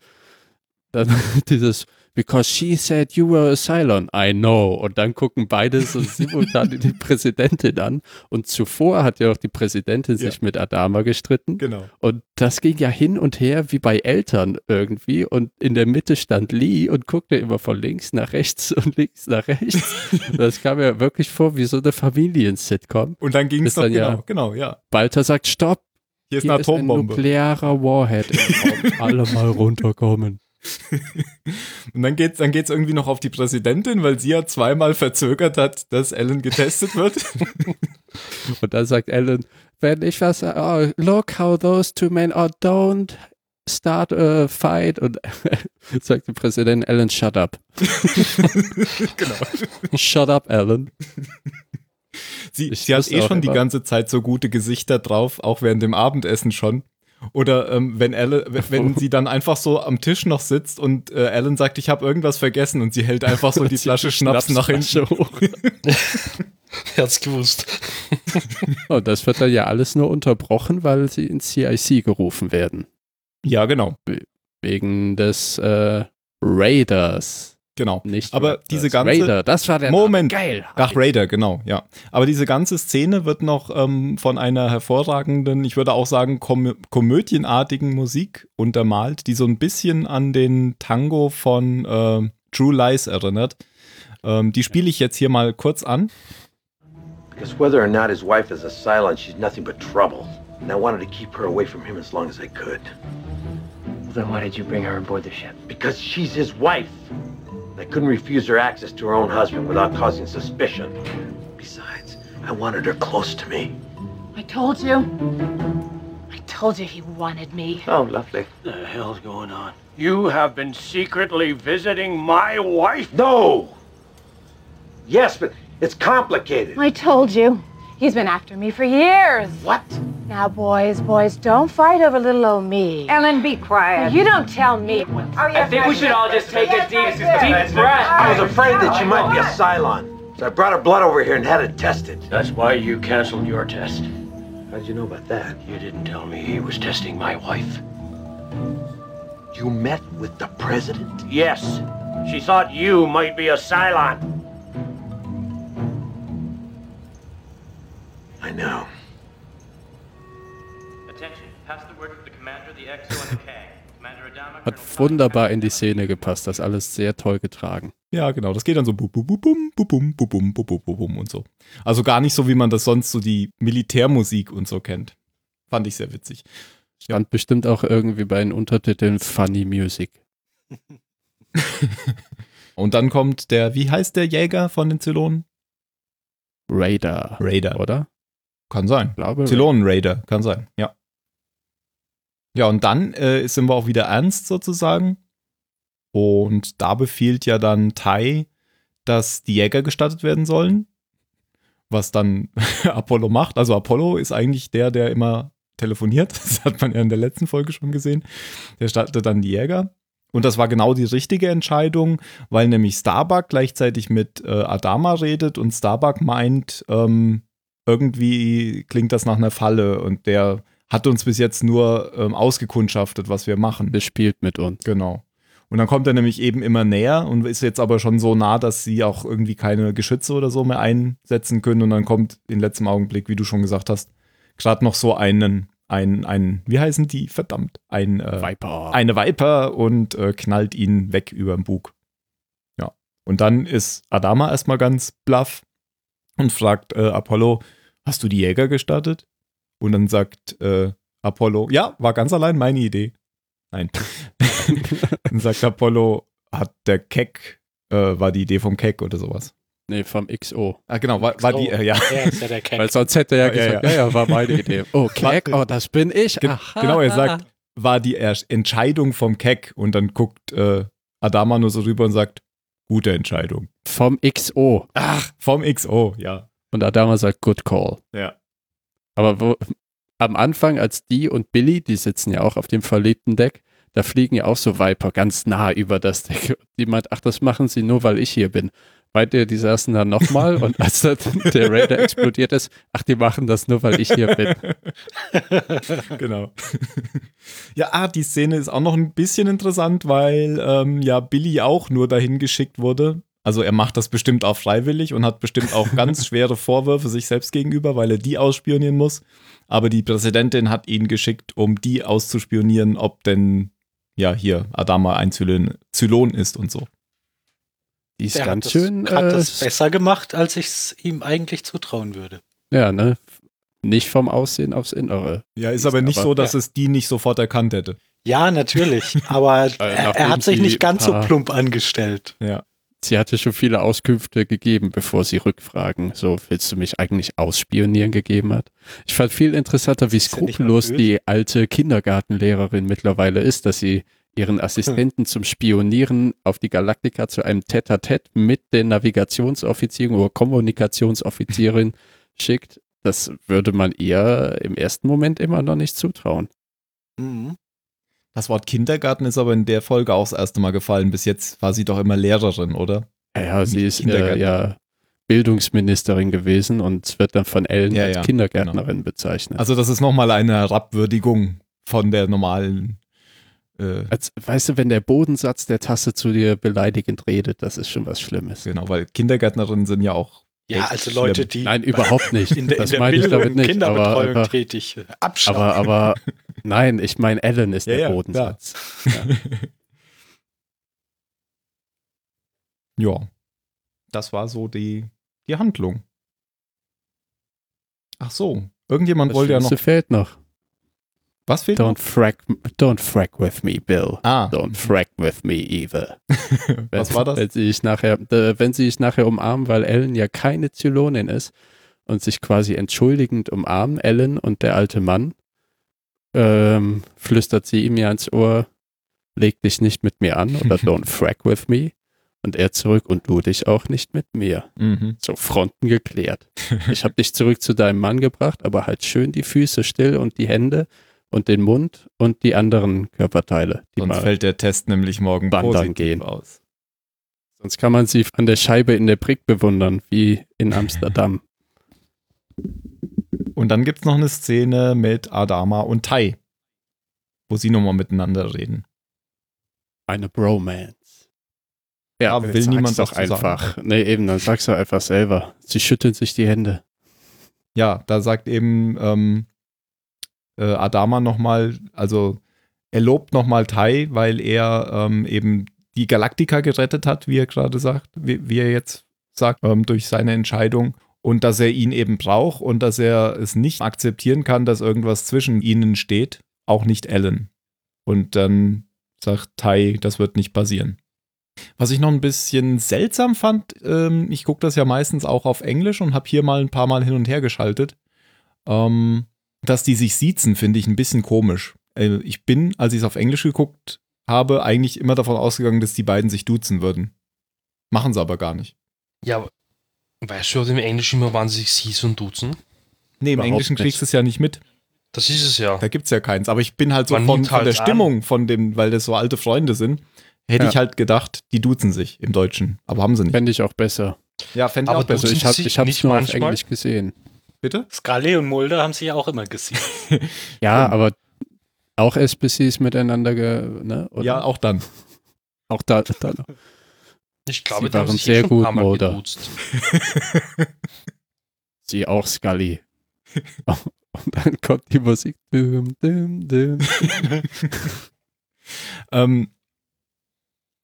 dann dieses Because she said you were a Cylon. I know. Und dann gucken beide so simultan die Präsidentin an. Und zuvor hat ja auch die Präsidentin Ja. sich mit Adama gestritten. Genau. Und das ging ja hin und her wie bei Eltern irgendwie. Und in der Mitte stand Lee und guckte immer von links nach rechts und links nach rechts. das kam mir wirklich vor wie so eine Familien-Sitcom. Und dann ging es Ist doch, dann ja- genau, genau, ja. Balter sagt, stopp, Hier ist hier eine ist ein Atombombe. nuklearer Warhead. Alle mal runterkommen. Und dann geht's, dann geht's irgendwie noch auf die Präsidentin, weil sie ja zweimal verzögert hat, dass Ellen getestet wird. Und dann sagt Ellen, wenn ich was, oh, look how those two men, oh, don't start a fight. Und sagt die Präsidentin, Ellen, shut up. genau. Shut up, Ellen. Sie, sie hat eh schon die ganze Zeit so gute Gesichter drauf, auch während dem Abendessen schon. Oder ähm, wenn, Elle, wenn, sie dann einfach so am Tisch noch sitzt und äh, Ellen sagt, ich habe irgendwas vergessen und sie hält einfach so die Flasche Schnaps nach hinten. Hoch. Er hat's gewusst. Und das wird dann ja alles nur unterbrochen, weil sie ins CIC gerufen werden. Ja, genau, Wegen des äh, Raiders. Genau. Nicht Aber Raptors. diese ganze- Raider, das war der Moment. Name. Geil. Ach, Raider, genau, ja. Aber diese ganze Szene wird noch ähm, von einer hervorragenden, ich würde auch sagen, kom komödienartigen Musik untermalt, die so ein bisschen an den Tango von äh, True Lies erinnert. Ähm, die spiele ich jetzt hier mal kurz an. Because whether or not his wife is a Cylon, she's nothing but trouble. And I wanted to keep her away from him as long as I could. Then why did you bring her aboard the ship? Because she's his wife. And I couldn't refuse her access to her own husband without causing suspicion. Besides, I wanted her close to me. I told you. I told you he wanted me. Oh, lovely. The hell's going on? You have been secretly visiting my wife? No! Yes, but it's complicated. I told you. He's been after me for years. What? Now, boys, boys, don't fight over little old me. Ellen, be quiet. You don't tell me. Oh, I think we should all just take a deep, deep breath. I was afraid that she might be a Cylon. So I brought her blood over here and had it tested. That's why you canceled your test. How'd you know about that? You didn't tell me he was testing my wife. You met with the president? Yes. She thought you might be a Cylon. I know. Hat wunderbar in die Szene gepasst, das alles sehr toll getragen. Ja, genau, das geht dann so bum, bum, bum, bum, bum, bum, bum, bum und so. Also gar nicht so, wie man das sonst so die Militärmusik und so kennt. Fand ich sehr witzig. Stand ja. bestimmt auch irgendwie bei den Untertiteln Funny Music. und dann kommt der, wie heißt der Jäger von den Zylonen? Raider. Raider. Oder? Kann sein. Ich glaube. Zylonen-Raider, kann sein, ja. Ja, und dann äh, sind wir auch wieder ernst sozusagen. Und da befiehlt ja dann Tai, dass die Jäger gestattet werden sollen. Was dann Apollo macht. Also Apollo ist eigentlich der, der immer telefoniert. Das hat man ja in der letzten Folge schon gesehen. Der startet dann die Jäger. Und das war genau die richtige Entscheidung, weil nämlich Starbuck gleichzeitig mit äh, Adama redet und Starbuck meint, ähm, irgendwie klingt das nach einer Falle und der hat uns bis jetzt nur ähm, ausgekundschaftet, was wir machen. Bespielt mit uns. Genau. Und dann kommt er nämlich eben immer näher und ist jetzt aber schon so nah, dass sie auch irgendwie keine Geschütze oder so mehr einsetzen können. Und dann kommt in letztem Augenblick, wie du schon gesagt hast, gerade noch so einen, ein, ein, wie heißen die? Verdammt. Ein, äh, Viper. eine Viper und äh, knallt ihn weg über den Bug. Ja. Und dann ist Adama erstmal ganz bluff und fragt äh, Apollo, hast du die Jäger gestartet? Und dann sagt äh, Apollo, ja, war ganz allein meine Idee. Nein. dann sagt Apollo, hat der Keck, äh, war die Idee vom Keck oder sowas. Nee, vom XO. Ah, genau, war, war die, äh, ja. Ja, ist ja der Keck. Weil sonst hätte er ja Ja, ja, gesagt, ja, ja, war meine Idee. Oh, Keck, oh, das bin ich. Aha. genau, er sagt, war die Er- Entscheidung vom Keck und dann guckt äh, Adama nur so rüber und sagt, gute Entscheidung. Vom XO. Ach, vom XO, ja. Und Adama sagt, good call. Ja. Aber wo, am Anfang, als die und Billy, die sitzen ja auch auf dem verlegten Deck, da fliegen ja auch so Viper ganz nah über das Deck. Die meint, ach, das machen sie nur, weil ich hier bin. Beide, die saßen dann nochmal und als der Raider explodiert ist, ach, die machen das nur, weil ich hier bin. genau. ja, ah, die Szene ist auch noch ein bisschen interessant, weil ähm, ja Billy auch nur dahin geschickt wurde. Also er macht das bestimmt auch freiwillig und hat bestimmt auch ganz schwere Vorwürfe sich selbst gegenüber, weil er die ausspionieren muss. Aber die Präsidentin hat ihn geschickt, um die auszuspionieren, ob denn ja hier Adama ein Zylon, Zylon ist und so. Die ist Der ganz hat das, schön. hat äh, das besser gemacht, als ich es ihm eigentlich zutrauen würde. Ja, ne? Nicht vom Aussehen aufs Innere. Ja, ist aber nicht aber- so, dass ja. es die nicht sofort erkannt hätte. Ja, natürlich, aber er, er hat sich nicht ganz so plump angestellt. Ja. Sie hatte schon viele Auskünfte gegeben, bevor sie Rückfragen, so willst du mich eigentlich ausspionieren, gegeben hat. Ich fand viel interessanter, wie skrupellos die alte Kindergartenlehrerin mittlerweile ist, dass sie ihren Assistenten zum Spionieren auf die Galaktika zu einem Tête-à-Tête mit den Navigationsoffizierin oder Kommunikationsoffizierin schickt. Das würde man ihr im ersten Moment immer noch nicht zutrauen. Mhm. Das Wort Kindergarten ist aber in der Folge auch das erste Mal gefallen. Bis jetzt war sie doch immer Lehrerin, oder? Ja, Ja, sie ist äh, ja Bildungsministerin gewesen und wird dann von Ellen Ja, als ja, Kindergärtnerin bezeichnet. Also das ist nochmal eine Herabwürdigung von der normalen. Äh, Als, weißt du, wenn der Bodensatz der Tasse zu dir beleidigend redet, das ist schon was Schlimmes. genau, weil Kindergärtnerinnen sind ja auch. Ja, echt also Leute, schlimm. die Nein, überhaupt nicht. in der, das in der meine ich damit nicht. Aber, Kinderbetreuung aber, tätig. Abschauen. aber, aber nein, ich meine, Ellen ist Ja, der ja, Bodensatz. Ja, das war so die, die Handlung. Ach so, irgendjemand Das wollte ja noch. Fehlt noch. Was fehlt noch? Don't frack, don't frack with me, Bill. Ah, Don't frack with me either. was war das? Wenn sie sich nachher, äh, wenn sie sich nachher umarmen, weil Ellen ja keine Zylonin ist und sich quasi entschuldigend umarmen, Ellen und der alte Mann, ähm, flüstert sie ihm ja ins Ohr, leg dich nicht mit mir an oder don't frack with me. Und er zurück und du dich auch nicht mit mir. Mhm. So Fronten geklärt. Ich habe dich zurück zu deinem Mann gebracht, aber halt schön die Füße still und die Hände und den Mund und die anderen Körperteile. Die Sonst mal fällt der Test nämlich morgen wandern positiv gehen. aus. Sonst kann man sie an der Scheibe in der Brick bewundern, wie in Amsterdam. Und dann gibt es noch eine Szene mit Adama und Tai, wo sie nochmal miteinander reden. Eine Bromance. Ja, Aber will sag's niemand doch zu sagen. einfach. Nee, eben, dann sag's doch einfach selber. Sie schütteln sich die Hände. Ja, da sagt eben ähm, äh, Adama nochmal, also er lobt nochmal Tai, weil er ähm, eben die Galaktika gerettet hat, wie er gerade sagt, wie, wie er jetzt sagt, ähm, durch seine Entscheidung. Und dass er ihn eben braucht und dass er es nicht akzeptieren kann, dass irgendwas zwischen ihnen steht, auch nicht Ellen. Und dann sagt Tai, das wird nicht passieren. Was ich noch ein bisschen seltsam fand, ähm, ich gucke das ja meistens auch auf Englisch und habe hier mal ein paar Mal hin und her geschaltet. Ähm, dass die sich siezen, finde ich ein bisschen komisch. Äh, ich bin, als ich es auf Englisch geguckt habe, eigentlich immer davon ausgegangen, dass die beiden sich duzen würden. Machen sie aber gar nicht. Ja, aber weißt du im Englischen immer, wann sie sich sie's und duzen? Nee, im Überhaupt Englischen nicht. kriegst du es ja nicht mit. Das ist es ja. Da gibt's ja keins. Aber ich bin halt so Man von, von halt der an. Stimmung, von dem, weil das so alte Freunde sind, hätte Ja. ich halt gedacht, die duzen sich im Deutschen. Aber haben sie nicht. Fände ich auch besser. Ja, fände ich Aber auch besser. Ich habe ich hab's nicht nur auf? Englisch gesehen. Bitte? Scully und Mulder haben sich ja auch immer gesehen. Ja, aber auch SBCs miteinander, ge, ne? Oder? Ja, auch dann. auch da. da noch. Ich glaube, Sie haben waren sehr eh gut, Mulder. Sie auch Scully. Und dann kommt die Musik. Düm, düm, düm. Ähm,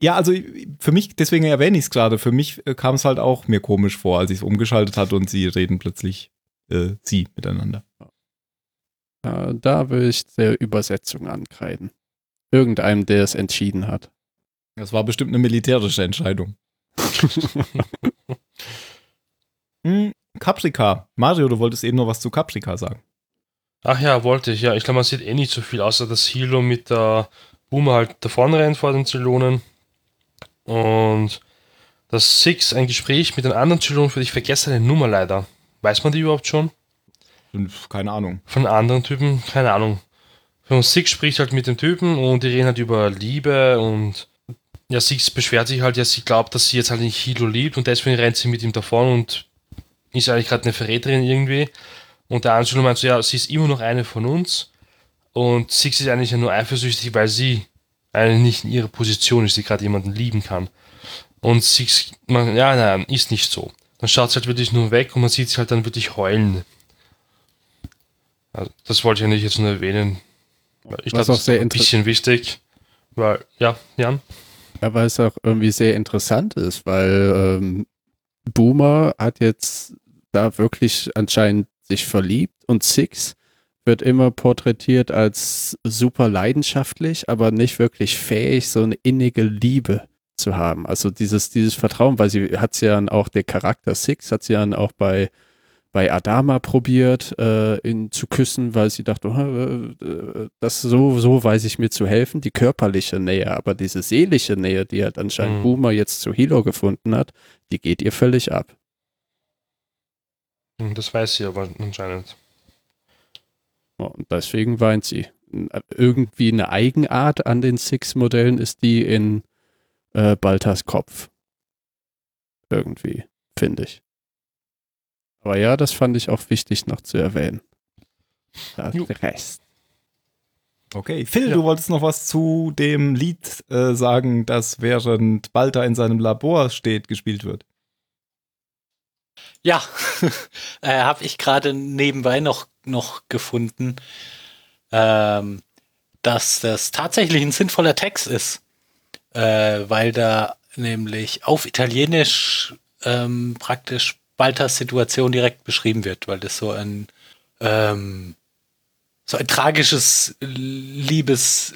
ja, also für mich, deswegen erwähne ich es gerade, für mich äh, kam es halt auch mir komisch vor, als ich es umgeschaltet hatte und sie reden plötzlich äh, sie miteinander. Ja, da will ich der Übersetzung ankreiden. Irgendeinem, der es entschieden hat. Das war bestimmt eine militärische Entscheidung. Hm, Caprica. Mario, du wolltest eben noch was zu Caprica sagen. Ach ja, wollte ich, ja. Ich glaube, man sieht eh nicht so viel, außer dass Hilo mit der Boomer halt davon rennt vor den Zylonen. Und dass Six ein Gespräch mit den anderen Zylonen für ich vergesse seine Nummer leider. Weiß man die überhaupt schon? Keine Ahnung. Von anderen Typen? Keine Ahnung. Und Six spricht halt mit dem Typen und die reden halt über Liebe und ja, Six beschwert sich halt, ja, sie glaubt, dass sie jetzt halt nicht Hilo liebt und deswegen rennt sie mit ihm davon und ist eigentlich gerade eine Verräterin irgendwie. Und der Angelo meint so, ja, sie ist immer noch eine von uns und Six ist eigentlich ja nur eifersüchtig, weil sie eigentlich nicht in ihrer Position ist, die gerade jemanden lieben kann. Und Six, man, ja, nein, ist nicht so. Dann schaut halt wirklich nur weg und man sieht sie halt dann wirklich heulen. Also, das wollte ich eigentlich jetzt nur erwähnen. Ich glaube, das ist ein bisschen wichtig. Weil, ja, Jan? Ja, weil es auch irgendwie sehr interessant ist, weil ähm, Boomer hat jetzt da wirklich anscheinend sich verliebt und Six wird immer porträtiert als super leidenschaftlich, aber nicht wirklich fähig, so eine innige Liebe zu haben. Also dieses, dieses Vertrauen, weil sie hat ja dann auch der Charakter Six, hat sie dann auch bei, bei Adama probiert, äh, ihn zu küssen, weil sie dachte, oh, äh, das so, so weiß ich mir zu helfen, die körperliche Nähe, aber diese seelische Nähe, die halt anscheinend Mhm. Boomer jetzt zu Hilo gefunden hat, die geht ihr völlig ab. Hm, Das weiß sie aber anscheinend. Und deswegen weint sie. Irgendwie eine Eigenart an den Six-Modellen ist die in äh, Baltas Kopf. Irgendwie, finde ich. Aber ja, das fand ich auch wichtig noch zu erwähnen. Das Jo. Rest. Okay, Phil, Ja. du wolltest noch was zu dem Lied äh, sagen, das während Balta in seinem Labor steht, gespielt wird. Ja, äh, habe ich gerade nebenbei noch, noch gefunden, ähm, dass das tatsächlich ein sinnvoller Text ist, äh, weil da nämlich auf Italienisch ähm, praktisch Baltas Situation direkt beschrieben wird, weil das so ein ähm, so ein tragisches Liebeslied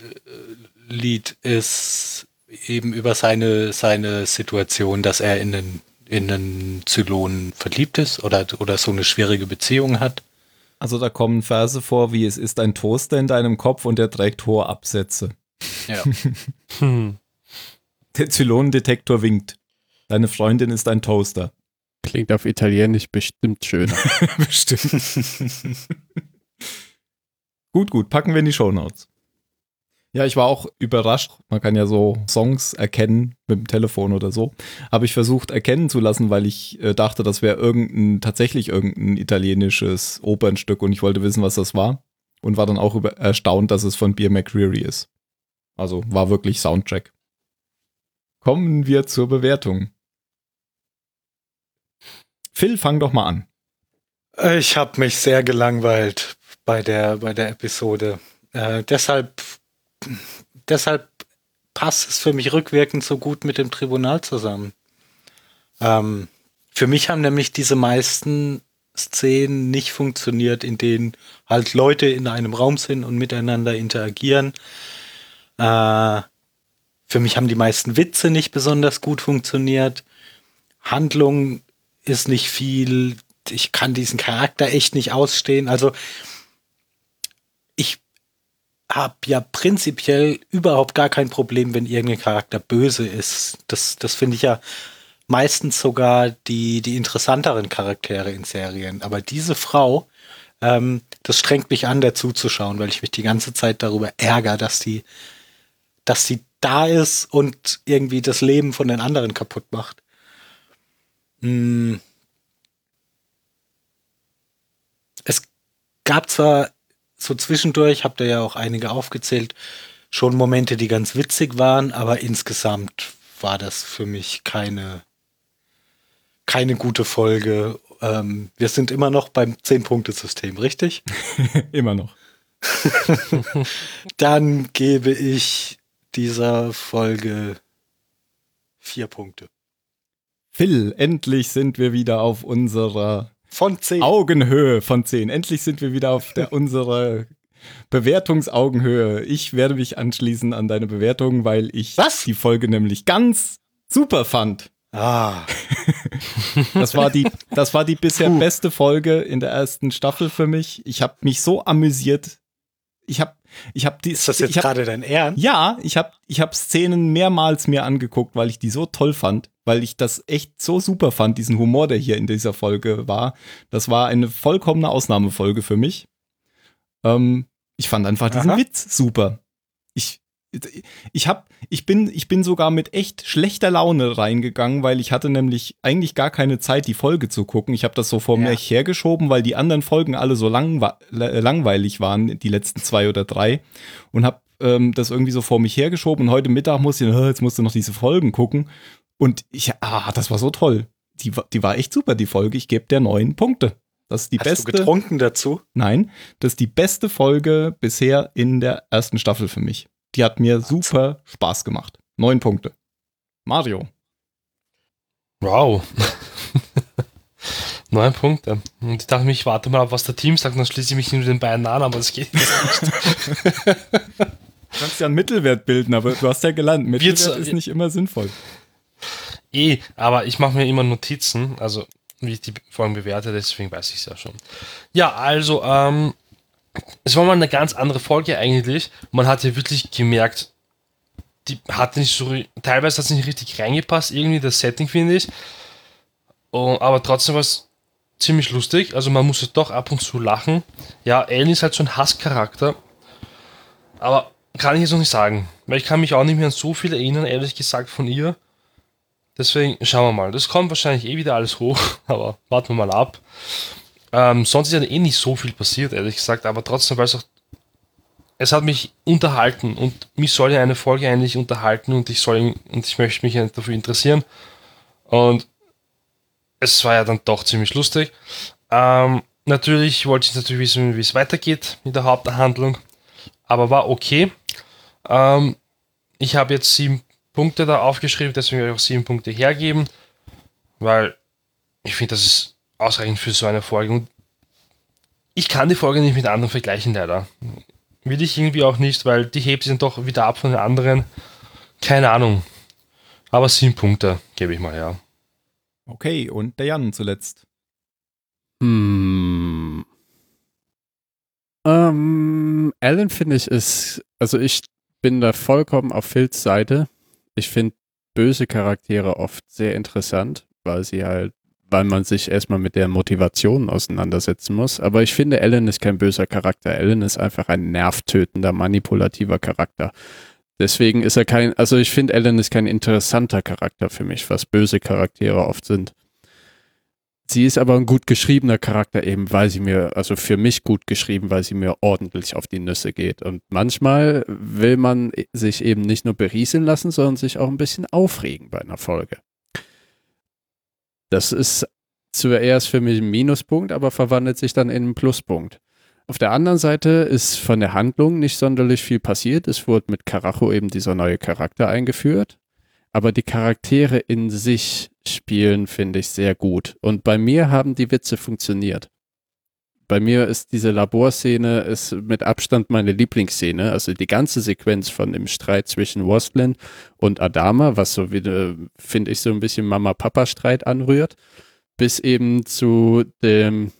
ist, eben über seine, seine Situation, dass er in einen, in einen Zylon verliebt ist oder, oder so eine schwierige Beziehung hat. Also da kommen Verse vor, wie es ist ein Toaster in deinem Kopf und der trägt hohe Absätze. Ja. Hm. Der Zylonendetektor winkt. Deine Freundin ist ein Toaster. Klingt auf Italienisch bestimmt schöner. Bestimmt. gut, gut, packen wir in die Shownotes. Ja, ich war auch überrascht. Man kann ja so Songs erkennen mit dem Telefon oder so. Habe ich versucht erkennen zu lassen, weil ich äh, dachte, das wäre irgendein, tatsächlich irgendein italienisches Opernstück und ich wollte wissen, was das war. Und war dann auch über, erstaunt, dass es von Beer McCreary ist. Also war wirklich Soundtrack. Kommen wir zur Bewertung. Phil, fang doch mal an. Ich habe mich sehr gelangweilt bei der, bei der Episode. Äh, deshalb, deshalb passt es für mich rückwirkend so gut mit dem Tribunal zusammen. Ähm, für mich haben nämlich diese meisten Szenen nicht funktioniert, in denen halt Leute in einem Raum sind und miteinander interagieren. Äh, für mich haben die meisten Witze nicht besonders gut funktioniert. Handlung ist nicht viel. Ich kann diesen Charakter echt nicht ausstehen. Also ich habe ja prinzipiell überhaupt gar kein Problem, wenn irgendein Charakter böse ist. Das, das finde ich ja meistens sogar die, die interessanteren Charaktere in Serien. Aber diese Frau ähm, das strengt mich an, dazu zu schauen, weil ich mich die ganze Zeit darüber ärgere, dass die, dass sie da ist und irgendwie das Leben von den anderen kaputt macht. Hm. Es gab zwar so zwischendurch, habt ihr ja auch einige aufgezählt, schon Momente, die ganz witzig waren, aber insgesamt war das für mich keine, keine gute Folge. Ähm, wir sind immer noch beim 10-Punkte-System, richtig? Immer noch. Dann gebe ich dieser Folge vier Punkte. Phil, endlich sind wir wieder auf unserer Von 10. Augenhöhe von 10. Endlich sind wir wieder auf der unserer Bewertungsaugenhöhe. Ich werde mich anschließen an deine Bewertung, weil ich Was? die Folge nämlich ganz super fand. Ah, Das war die, das war die bisher beste Folge in der ersten Staffel für mich. Ich habe mich so amüsiert. Ich habe, ich habe die. ist das jetzt gerade dein Ernst? Ja, ich habe, ich habe Szenen mehrmals mir angeguckt, weil ich die so toll fand, weil ich das echt so super fand, diesen Humor, der hier in dieser Folge war. Das war eine vollkommene Ausnahmefolge für mich. Ähm, ich fand einfach diesen Aha. Witz super. Ich, ich hab, ich bin, ich bin sogar mit echt schlechter Laune reingegangen, weil ich hatte nämlich eigentlich gar keine Zeit, die Folge zu gucken. Ich habe das so vor Ja. mir hergeschoben, weil die anderen Folgen alle so langwe äh, langweilig waren, die letzten zwei oder drei, und habe ähm, das irgendwie so vor mich hergeschoben. Und heute Mittag musste ich, äh, jetzt musst du noch diese Folgen gucken. Und ich, ah, das war so toll. Die, die war echt super, die Folge. Ich gebe der neun Punkte. Das ist die Hast beste. du getrunken dazu? Nein, das ist die beste Folge bisher in der ersten Staffel für mich. Die hat mir super Spaß gemacht. Neun Punkte. Mario. Wow. Neun Punkte. Und ich dachte mir, ich warte mal ab, was der Team sagt, dann schließe ich mich nur den beiden an, aber das geht nicht. Du kannst ja einen Mittelwert bilden, aber du hast ja gelernt, Mittelwert Jetzt- ist nicht immer sinnvoll. eh, aber ich mache mir immer Notizen, also wie ich die Folgen bewerte, deswegen weiß ich es ja schon. Ja, also, ähm, es war mal eine ganz andere Folge eigentlich. Man hat ja wirklich gemerkt, die hat nicht so, teilweise hat es nicht richtig reingepasst, irgendwie das Setting, finde ich. Oh, aber trotzdem war es ziemlich lustig, also man musste doch ab und zu lachen. Ja, Ellen ist halt so ein Hasscharakter, aber kann ich jetzt noch nicht sagen, weil ich kann mich auch nicht mehr an so viel erinnern, ehrlich gesagt, von ihr. Deswegen schauen wir mal. Das kommt wahrscheinlich eh wieder alles hoch, aber warten wir mal ab. Ähm, sonst ist ja eh nicht so viel passiert, ehrlich gesagt, aber trotzdem, weil es auch. Es hat mich unterhalten und mich soll ja eine Folge eigentlich unterhalten und ich soll und ich möchte mich ja dafür interessieren. Und es war ja dann doch ziemlich lustig. Ähm, natürlich wollte ich natürlich wissen, wie es weitergeht mit der Haupthandlung, aber war okay. Ähm, ich habe jetzt sieben Punkte da aufgeschrieben, deswegen werde ich auch sieben Punkte hergeben, weil ich finde, das ist ausreichend für so eine Folge. Und ich kann die Folge nicht mit anderen vergleichen, leider. Will ich irgendwie auch nicht, weil die hebt sich dann doch wieder ab von den anderen. Keine Ahnung. Aber sieben Punkte gebe ich mal her. Okay, und der Jan zuletzt. Hm. Ähm, Alan finde ich ist, also ich bin da vollkommen auf Phils Seite. Ich finde böse Charaktere oft sehr interessant, weil sie halt, weil man sich erstmal mit der Motivation auseinandersetzen muss. Aber ich finde, Alan ist kein böser Charakter. Alan ist einfach ein nervtötender, manipulativer Charakter. Deswegen ist er kein, also ich finde, Alan ist kein interessanter Charakter für mich, was böse Charaktere oft sind. Sie ist aber ein gut geschriebener Charakter, eben weil sie mir, also für mich gut geschrieben, weil sie mir ordentlich auf die Nüsse geht. Und manchmal will man sich eben nicht nur berieseln lassen, sondern sich auch ein bisschen aufregen bei einer Folge. Das ist zuerst für mich ein Minuspunkt, aber verwandelt sich dann in einen Pluspunkt. Auf der anderen Seite ist von der Handlung nicht sonderlich viel passiert. Es wurde mit Karacho eben dieser neue Charakter eingeführt. Aber die Charaktere in sich spielen, finde ich, sehr gut. Und bei mir haben die Witze funktioniert. Bei mir ist diese Laborszene ist mit Abstand meine Lieblingsszene. Also die ganze Sequenz von dem Streit zwischen Waslin und Adama, was so wieder, finde ich, so ein bisschen Mama-Papa-Streit anrührt, bis eben zu dem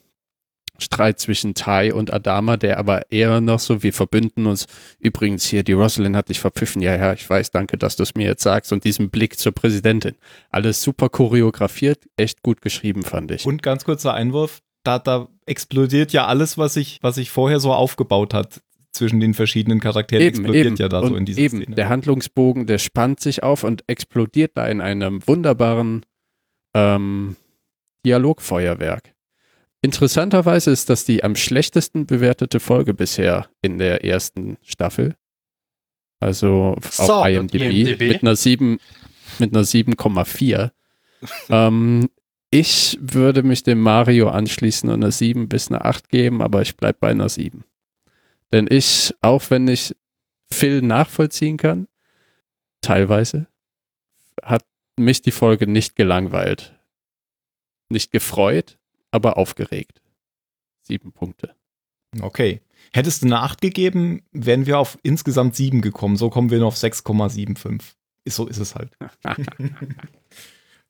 Streit zwischen Tai und Adama, der aber eher noch so, wir verbünden uns. Übrigens hier, die Rosalind hat dich verpfiffen. Ja, ja, ich weiß, danke, dass du es mir jetzt sagst. Und diesen Blick zur Präsidentin. Alles super choreografiert, echt gut geschrieben, fand ich. Und ganz kurzer Einwurf. Da, da explodiert ja alles, was sich was sich vorher so aufgebaut hat zwischen den verschiedenen Charakteren. Eben, explodiert eben. ja da so und in dieser eben, Szene. der Handlungsbogen, der spannt sich auf und explodiert da in einem wunderbaren ähm, Dialogfeuerwerk. Interessanterweise ist das die am schlechtesten bewertete Folge bisher in der ersten Staffel. Also So, auf IMDb, IMDb. mit einer 7 mit einer 7,4. ähm, ich würde mich dem Mario anschließen und eine 7 bis eine 8 geben, aber ich bleibe bei einer 7. Denn ich, auch wenn ich Phil nachvollziehen kann, teilweise, hat mich die Folge nicht gelangweilt. Nicht gefreut, aber aufgeregt. Sieben Punkte. Okay. Hättest du eine 8 gegeben, wären wir auf insgesamt 7 gekommen. So kommen wir nur auf 6,75. Ist, so ist es halt.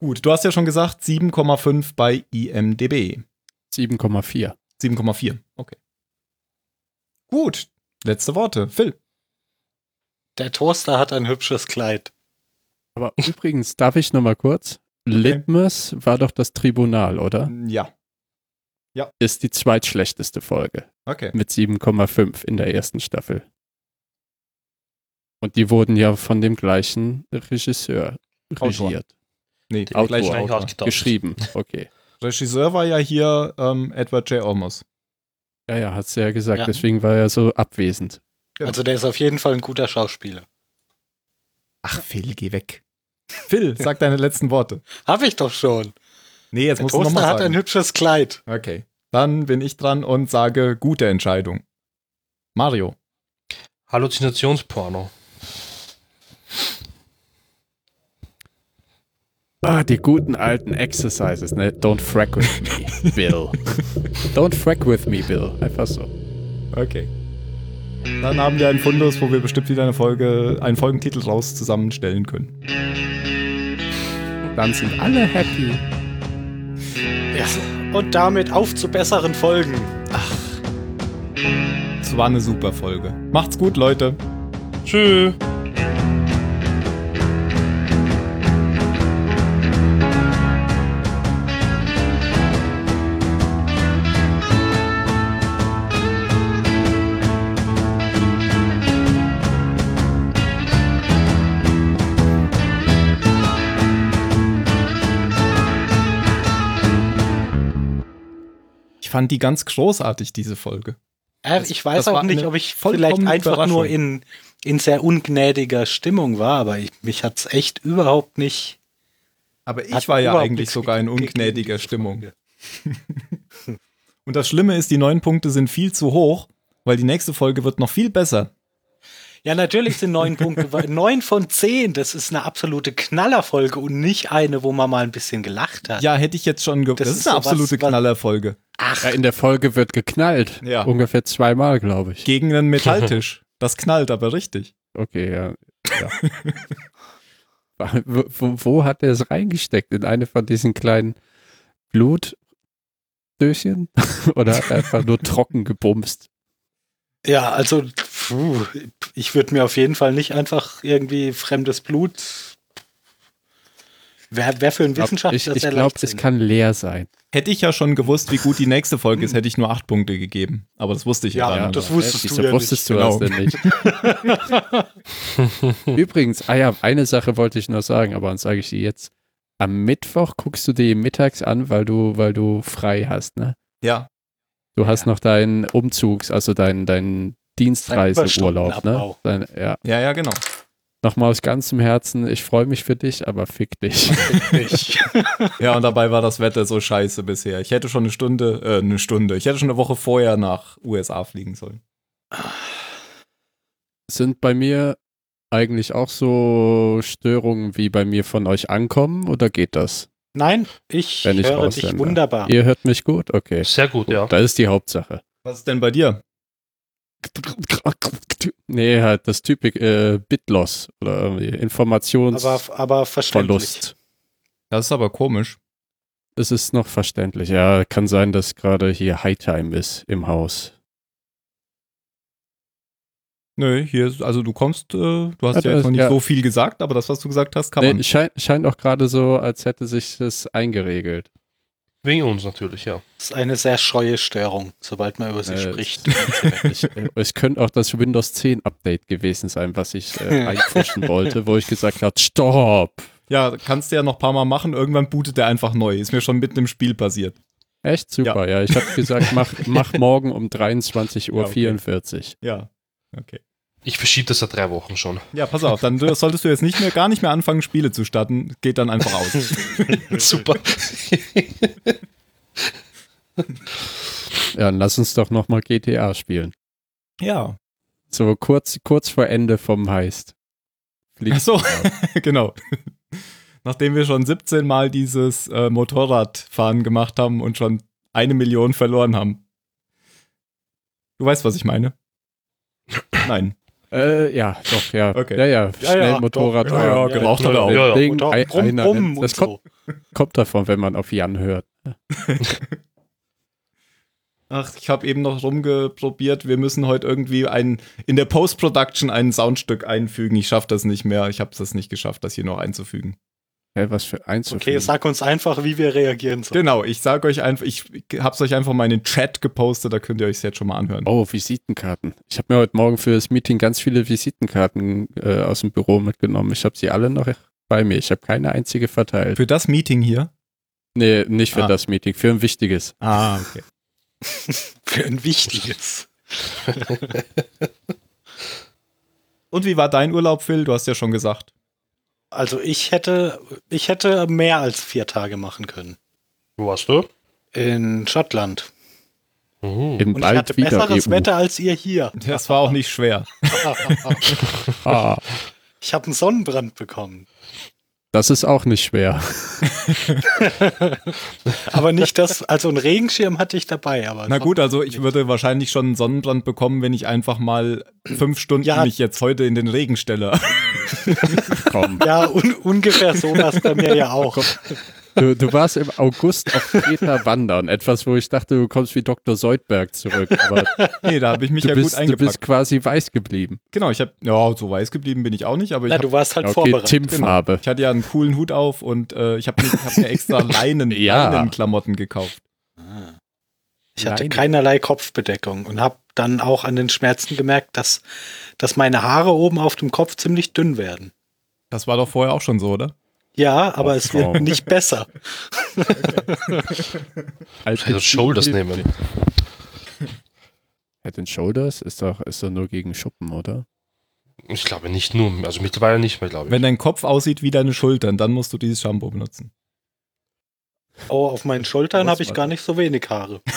Gut, du hast ja schon gesagt, 7,5 bei IMDB. 7,4. 7,4. Okay. Gut. Letzte Worte. Phil. Der Toaster hat ein hübsches Kleid. Aber übrigens, darf ich noch mal kurz? Litmus war doch das Tribunal, oder? Ja. Ist die zweitschlechteste Folge Okay. mit 7,5 in der ersten Staffel. Und die wurden ja von dem gleichen Regisseur Autor. Nee, der Autor. Wahrscheinlich Autor. Geschrieben, okay. Regisseur war ja hier ähm, Edward J. Olmos. Ja, ja, hat's ja gesagt, Ja. deswegen war er so abwesend. Ja. Also der ist auf jeden Fall ein guter Schauspieler. Ach, Phil, geh weg. Phil, sag deine letzten Worte. Hab ich doch schon. Nee, jetzt Der musst du Toaster nochmal hat ein hübsches Kleid. Okay. Dann bin ich dran und sage gute Entscheidung. Mario. Halluzinationsporno. Ah, die guten alten Exercises, ne? Don't frack with me, Bill. Don't frack with me, Bill. Einfach so. Okay. Dann haben wir einen Fundus, wo wir bestimmt wieder eine Folge, einen Folgentitel raus zusammenstellen können. Dann sind alle happy. Ja. Und damit auf zu besseren Folgen. Es war eine super Folge. Macht's gut, Leute. Tschüss. Ich fand die ganz großartig, diese Folge. Äh, ich weiß auch nicht, ob ich vielleicht einfach nur in, in sehr ungnädiger Stimmung war, aber ich, mich hat's echt überhaupt nicht. Aber ich war ja eigentlich sogar in ungnädiger Stimmung. Und das Schlimme ist, die neun Punkte sind viel zu hoch, weil die nächste Folge wird noch viel besser. Ja, natürlich sind neun Punkte, weil neun von zehn, das ist eine absolute Knallerfolge und nicht eine, wo man mal ein bisschen gelacht hat. Ja, hätte ich jetzt schon ge Das Das, ist ist eine absolute was- Knallerfolge. Ach, Ja, in der Folge wird geknallt. Ja. Ungefähr zweimal, glaube ich. Gegen einen Metalltisch. Das knallt aber richtig. Okay, ja. ja. wo, wo, wo hat er es reingesteckt? In eine von diesen kleinen Blutdöschen? Oder hat er einfach nur trocken gebumst? ja, also puh, ich würde mir auf jeden Fall nicht einfach irgendwie fremdes Blut. Wer, wer für ein Wissenschaftler ich ich glaube, es kann leer sein. Hätte ich ja schon gewusst, wie gut die nächste Folge ist, hätte ich nur acht Punkte gegeben. Aber das wusste ich ja, Ja, dann. das wusstest Wieso du ja wusstest nicht. du genau. das denn nicht? Übrigens, ah ja, eine Sache wollte ich noch sagen, aber dann sage ich sie jetzt. Am Mittwoch guckst du dir mittags an, weil du, weil du frei hast, ne? Ja. Du hast noch deinen Umzugs, also deinen, deinen Dienstreiseurlaub, ne? Ja. Ja, ja, genau. Nochmal aus ganzem Herzen, ich freue mich für dich, aber fick dich. Ich. Ja, und dabei war das Wetter so scheiße bisher. Ich hätte schon eine Stunde, äh, eine Stunde. Ich hätte schon eine Woche vorher nach USA fliegen sollen. Sind bei mir eigentlich auch so Störungen wie bei mir von euch ankommen oder geht das? Nein, ich Wenn ich höre dich wunderbar. Ihr hört mich gut? Okay. Sehr gut, ja. Das ist die Hauptsache. Was ist denn bei dir? Nee, halt das Typik äh, Bitloss oder irgendwie Informationsverlust. Aber, aber verständlich. Das ist aber komisch. Es ist noch verständlich. Ja, kann sein, dass gerade hier Hightime ist im Haus. Nö, hier ist, also du kommst, äh, du hast Ja, ja, jetzt noch nicht ja. so viel gesagt, aber das, was du gesagt hast, kann Nee, man. scheint, scheint auch gerade so, als hätte sich das eingeregelt. Wegen uns natürlich, ja. Das ist eine sehr scheue Störung, sobald man über sie Äh, spricht. Ich, äh, es könnte auch das Windows 10 Update gewesen sein, was ich äh, einpfuschen wollte, wo ich gesagt habe, stopp. Ja, kannst du ja noch ein paar Mal machen. Irgendwann bootet der einfach neu. Ist mir schon mitten im Spiel passiert. Echt super, ja. Ich habe gesagt, mach, mach morgen um 23.44 Uhr. Ja, okay. 44. Ja. Okay. Ich verschiebe das seit drei Wochen schon. Ja, pass auf, dann solltest du jetzt nicht mehr, gar nicht mehr anfangen, Spiele zu starten. Geht dann einfach aus. Super. Ja, dann lass uns doch nochmal GTA spielen. ja. So kurz, kurz vor Ende vom Heist. Fliegt Ach so, genau. Nachdem wir schon 17 Mal dieses äh, Motorradfahren gemacht haben und schon eine Million verloren haben. Du weißt, was ich meine? Nein. Äh, ja, doch, ja. Okay. Ja, ja, Ja, schnell ja, Motorrad. doch. Ja, ja, Ja, er auch. Ja, ja. Ding, brumm, einer- brumm das kommt, so. kommt davon, wenn man auf Jan hört. Ach, ich habe eben noch rumgeprobiert. Wir müssen heute irgendwie ein, in der Post-Production ein Soundstück einfügen. Ich schaffe das nicht mehr. Ich habe es nicht geschafft, das hier noch einzufügen. Hä, was für einzufügen. Okay, sag uns einfach, wie wir reagieren sollen. Genau, ich sage euch einfach, ich habe es euch einfach mal in den Chat gepostet, da könnt ihr euch jetzt schon mal anhören. Oh, Visitenkarten. Ich habe mir heute Morgen für das Meeting ganz viele Visitenkarten äh, aus dem Büro mitgenommen. Ich habe sie alle noch bei mir. Ich habe keine einzige verteilt. Für das Meeting hier? Nee, nicht für Ah. das Meeting, für ein wichtiges. Ah, okay. Für ein wichtiges. Und wie war dein Urlaub, Phil? Du hast ja schon gesagt. Also ich hätte, ich hätte mehr als vier Tage machen können. Wo warst du? In Schottland. Mhm. In Und ich hatte wieder besseres EU. Wetter als ihr hier. Das war auch nicht schwer. Ah, Ich habe einen Sonnenbrand bekommen. Das ist auch nicht schwer. Aber nicht das, also einen Regenschirm hatte ich dabei. Aber Na gut, also ich nicht. würde wahrscheinlich schon einen Sonnenbrand bekommen, wenn ich einfach mal fünf Stunden Ja. mich jetzt heute in den Regen stelle. Komm. Ja, un ungefähr so war es bei mir ja auch. Du, du warst im August auf Kreta wandern. Etwas, wo ich dachte, du kommst wie Dr. Seudberg zurück. Aber nee, da habe ich mich du, ja gut bist, du eingepackt. bist quasi weiß geblieben. genau, ich habe, ja, so weiß geblieben bin ich auch nicht, aber ich Na, habe du warst halt Okay, vorbereitet. Tim-Farbe. Ich hatte ja einen coolen Hut auf und äh, ich habe mir, hab mir extra Leinen, Ja. Leinenklamotten gekauft. Ich hatte Nein. keinerlei Kopfbedeckung und habe dann auch an den Schmerzen gemerkt, dass, dass meine Haare oben auf dem Kopf ziemlich dünn werden. Das war doch vorher auch schon so, oder? Ja, aber es wird nicht besser. Als Head and Shoulders nehmen. Head and Shoulders ist doch, ist doch nur gegen Schuppen, oder? Ich glaube nicht nur, also mittlerweile nicht mehr, glaube ich. Wenn dein Kopf aussieht wie deine Schultern, dann musst du dieses Shampoo benutzen. Oh, auf meinen Schultern habe ich gar nicht so wenig Haare.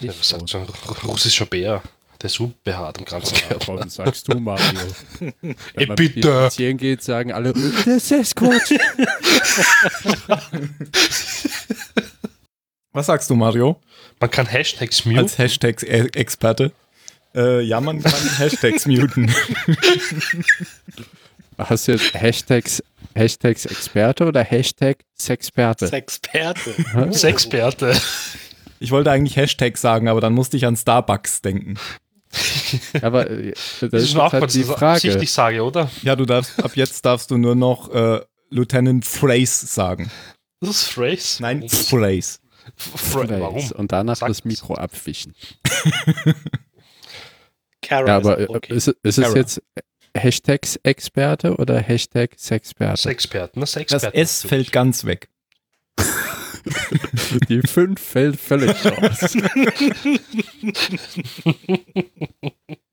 Ja, was sagt so ein russischer Bär? Der ist so behaart im ganzen Körper. Warum sagst du, Mario? Wenn Ey, man bitte. spazieren geht, sagen alle, der Sasquatch. Was sagst du, Mario? Man kann Hashtags muten. Als Hashtags-Experte. Äh, ja, man kann Hashtags muten. Hast du jetzt Hashtags, Hashtags Experte oder Hashtag Sexperte? Experte. Sexperte. Ich wollte eigentlich Hashtags sagen, aber dann musste ich an Starbucks denken. Aber äh, das, Das ist ist schon auch halt die die Frage. ich sage, oder? Ja, du darfst, ab jetzt darfst du nur noch äh, Lieutenant Phrase sagen. Das ist Phrase. Nein, Phrase. Phrase. Warum? Und danach Sag's. das Mikro abwischen. Kara Ja, ist aber äh, okay. ist, ist es jetzt Hashtags Experte oder Hashtag Sexperte? Sexperten, das Das Sexperten. S fällt ganz weg. Die fünf fällt völlig raus.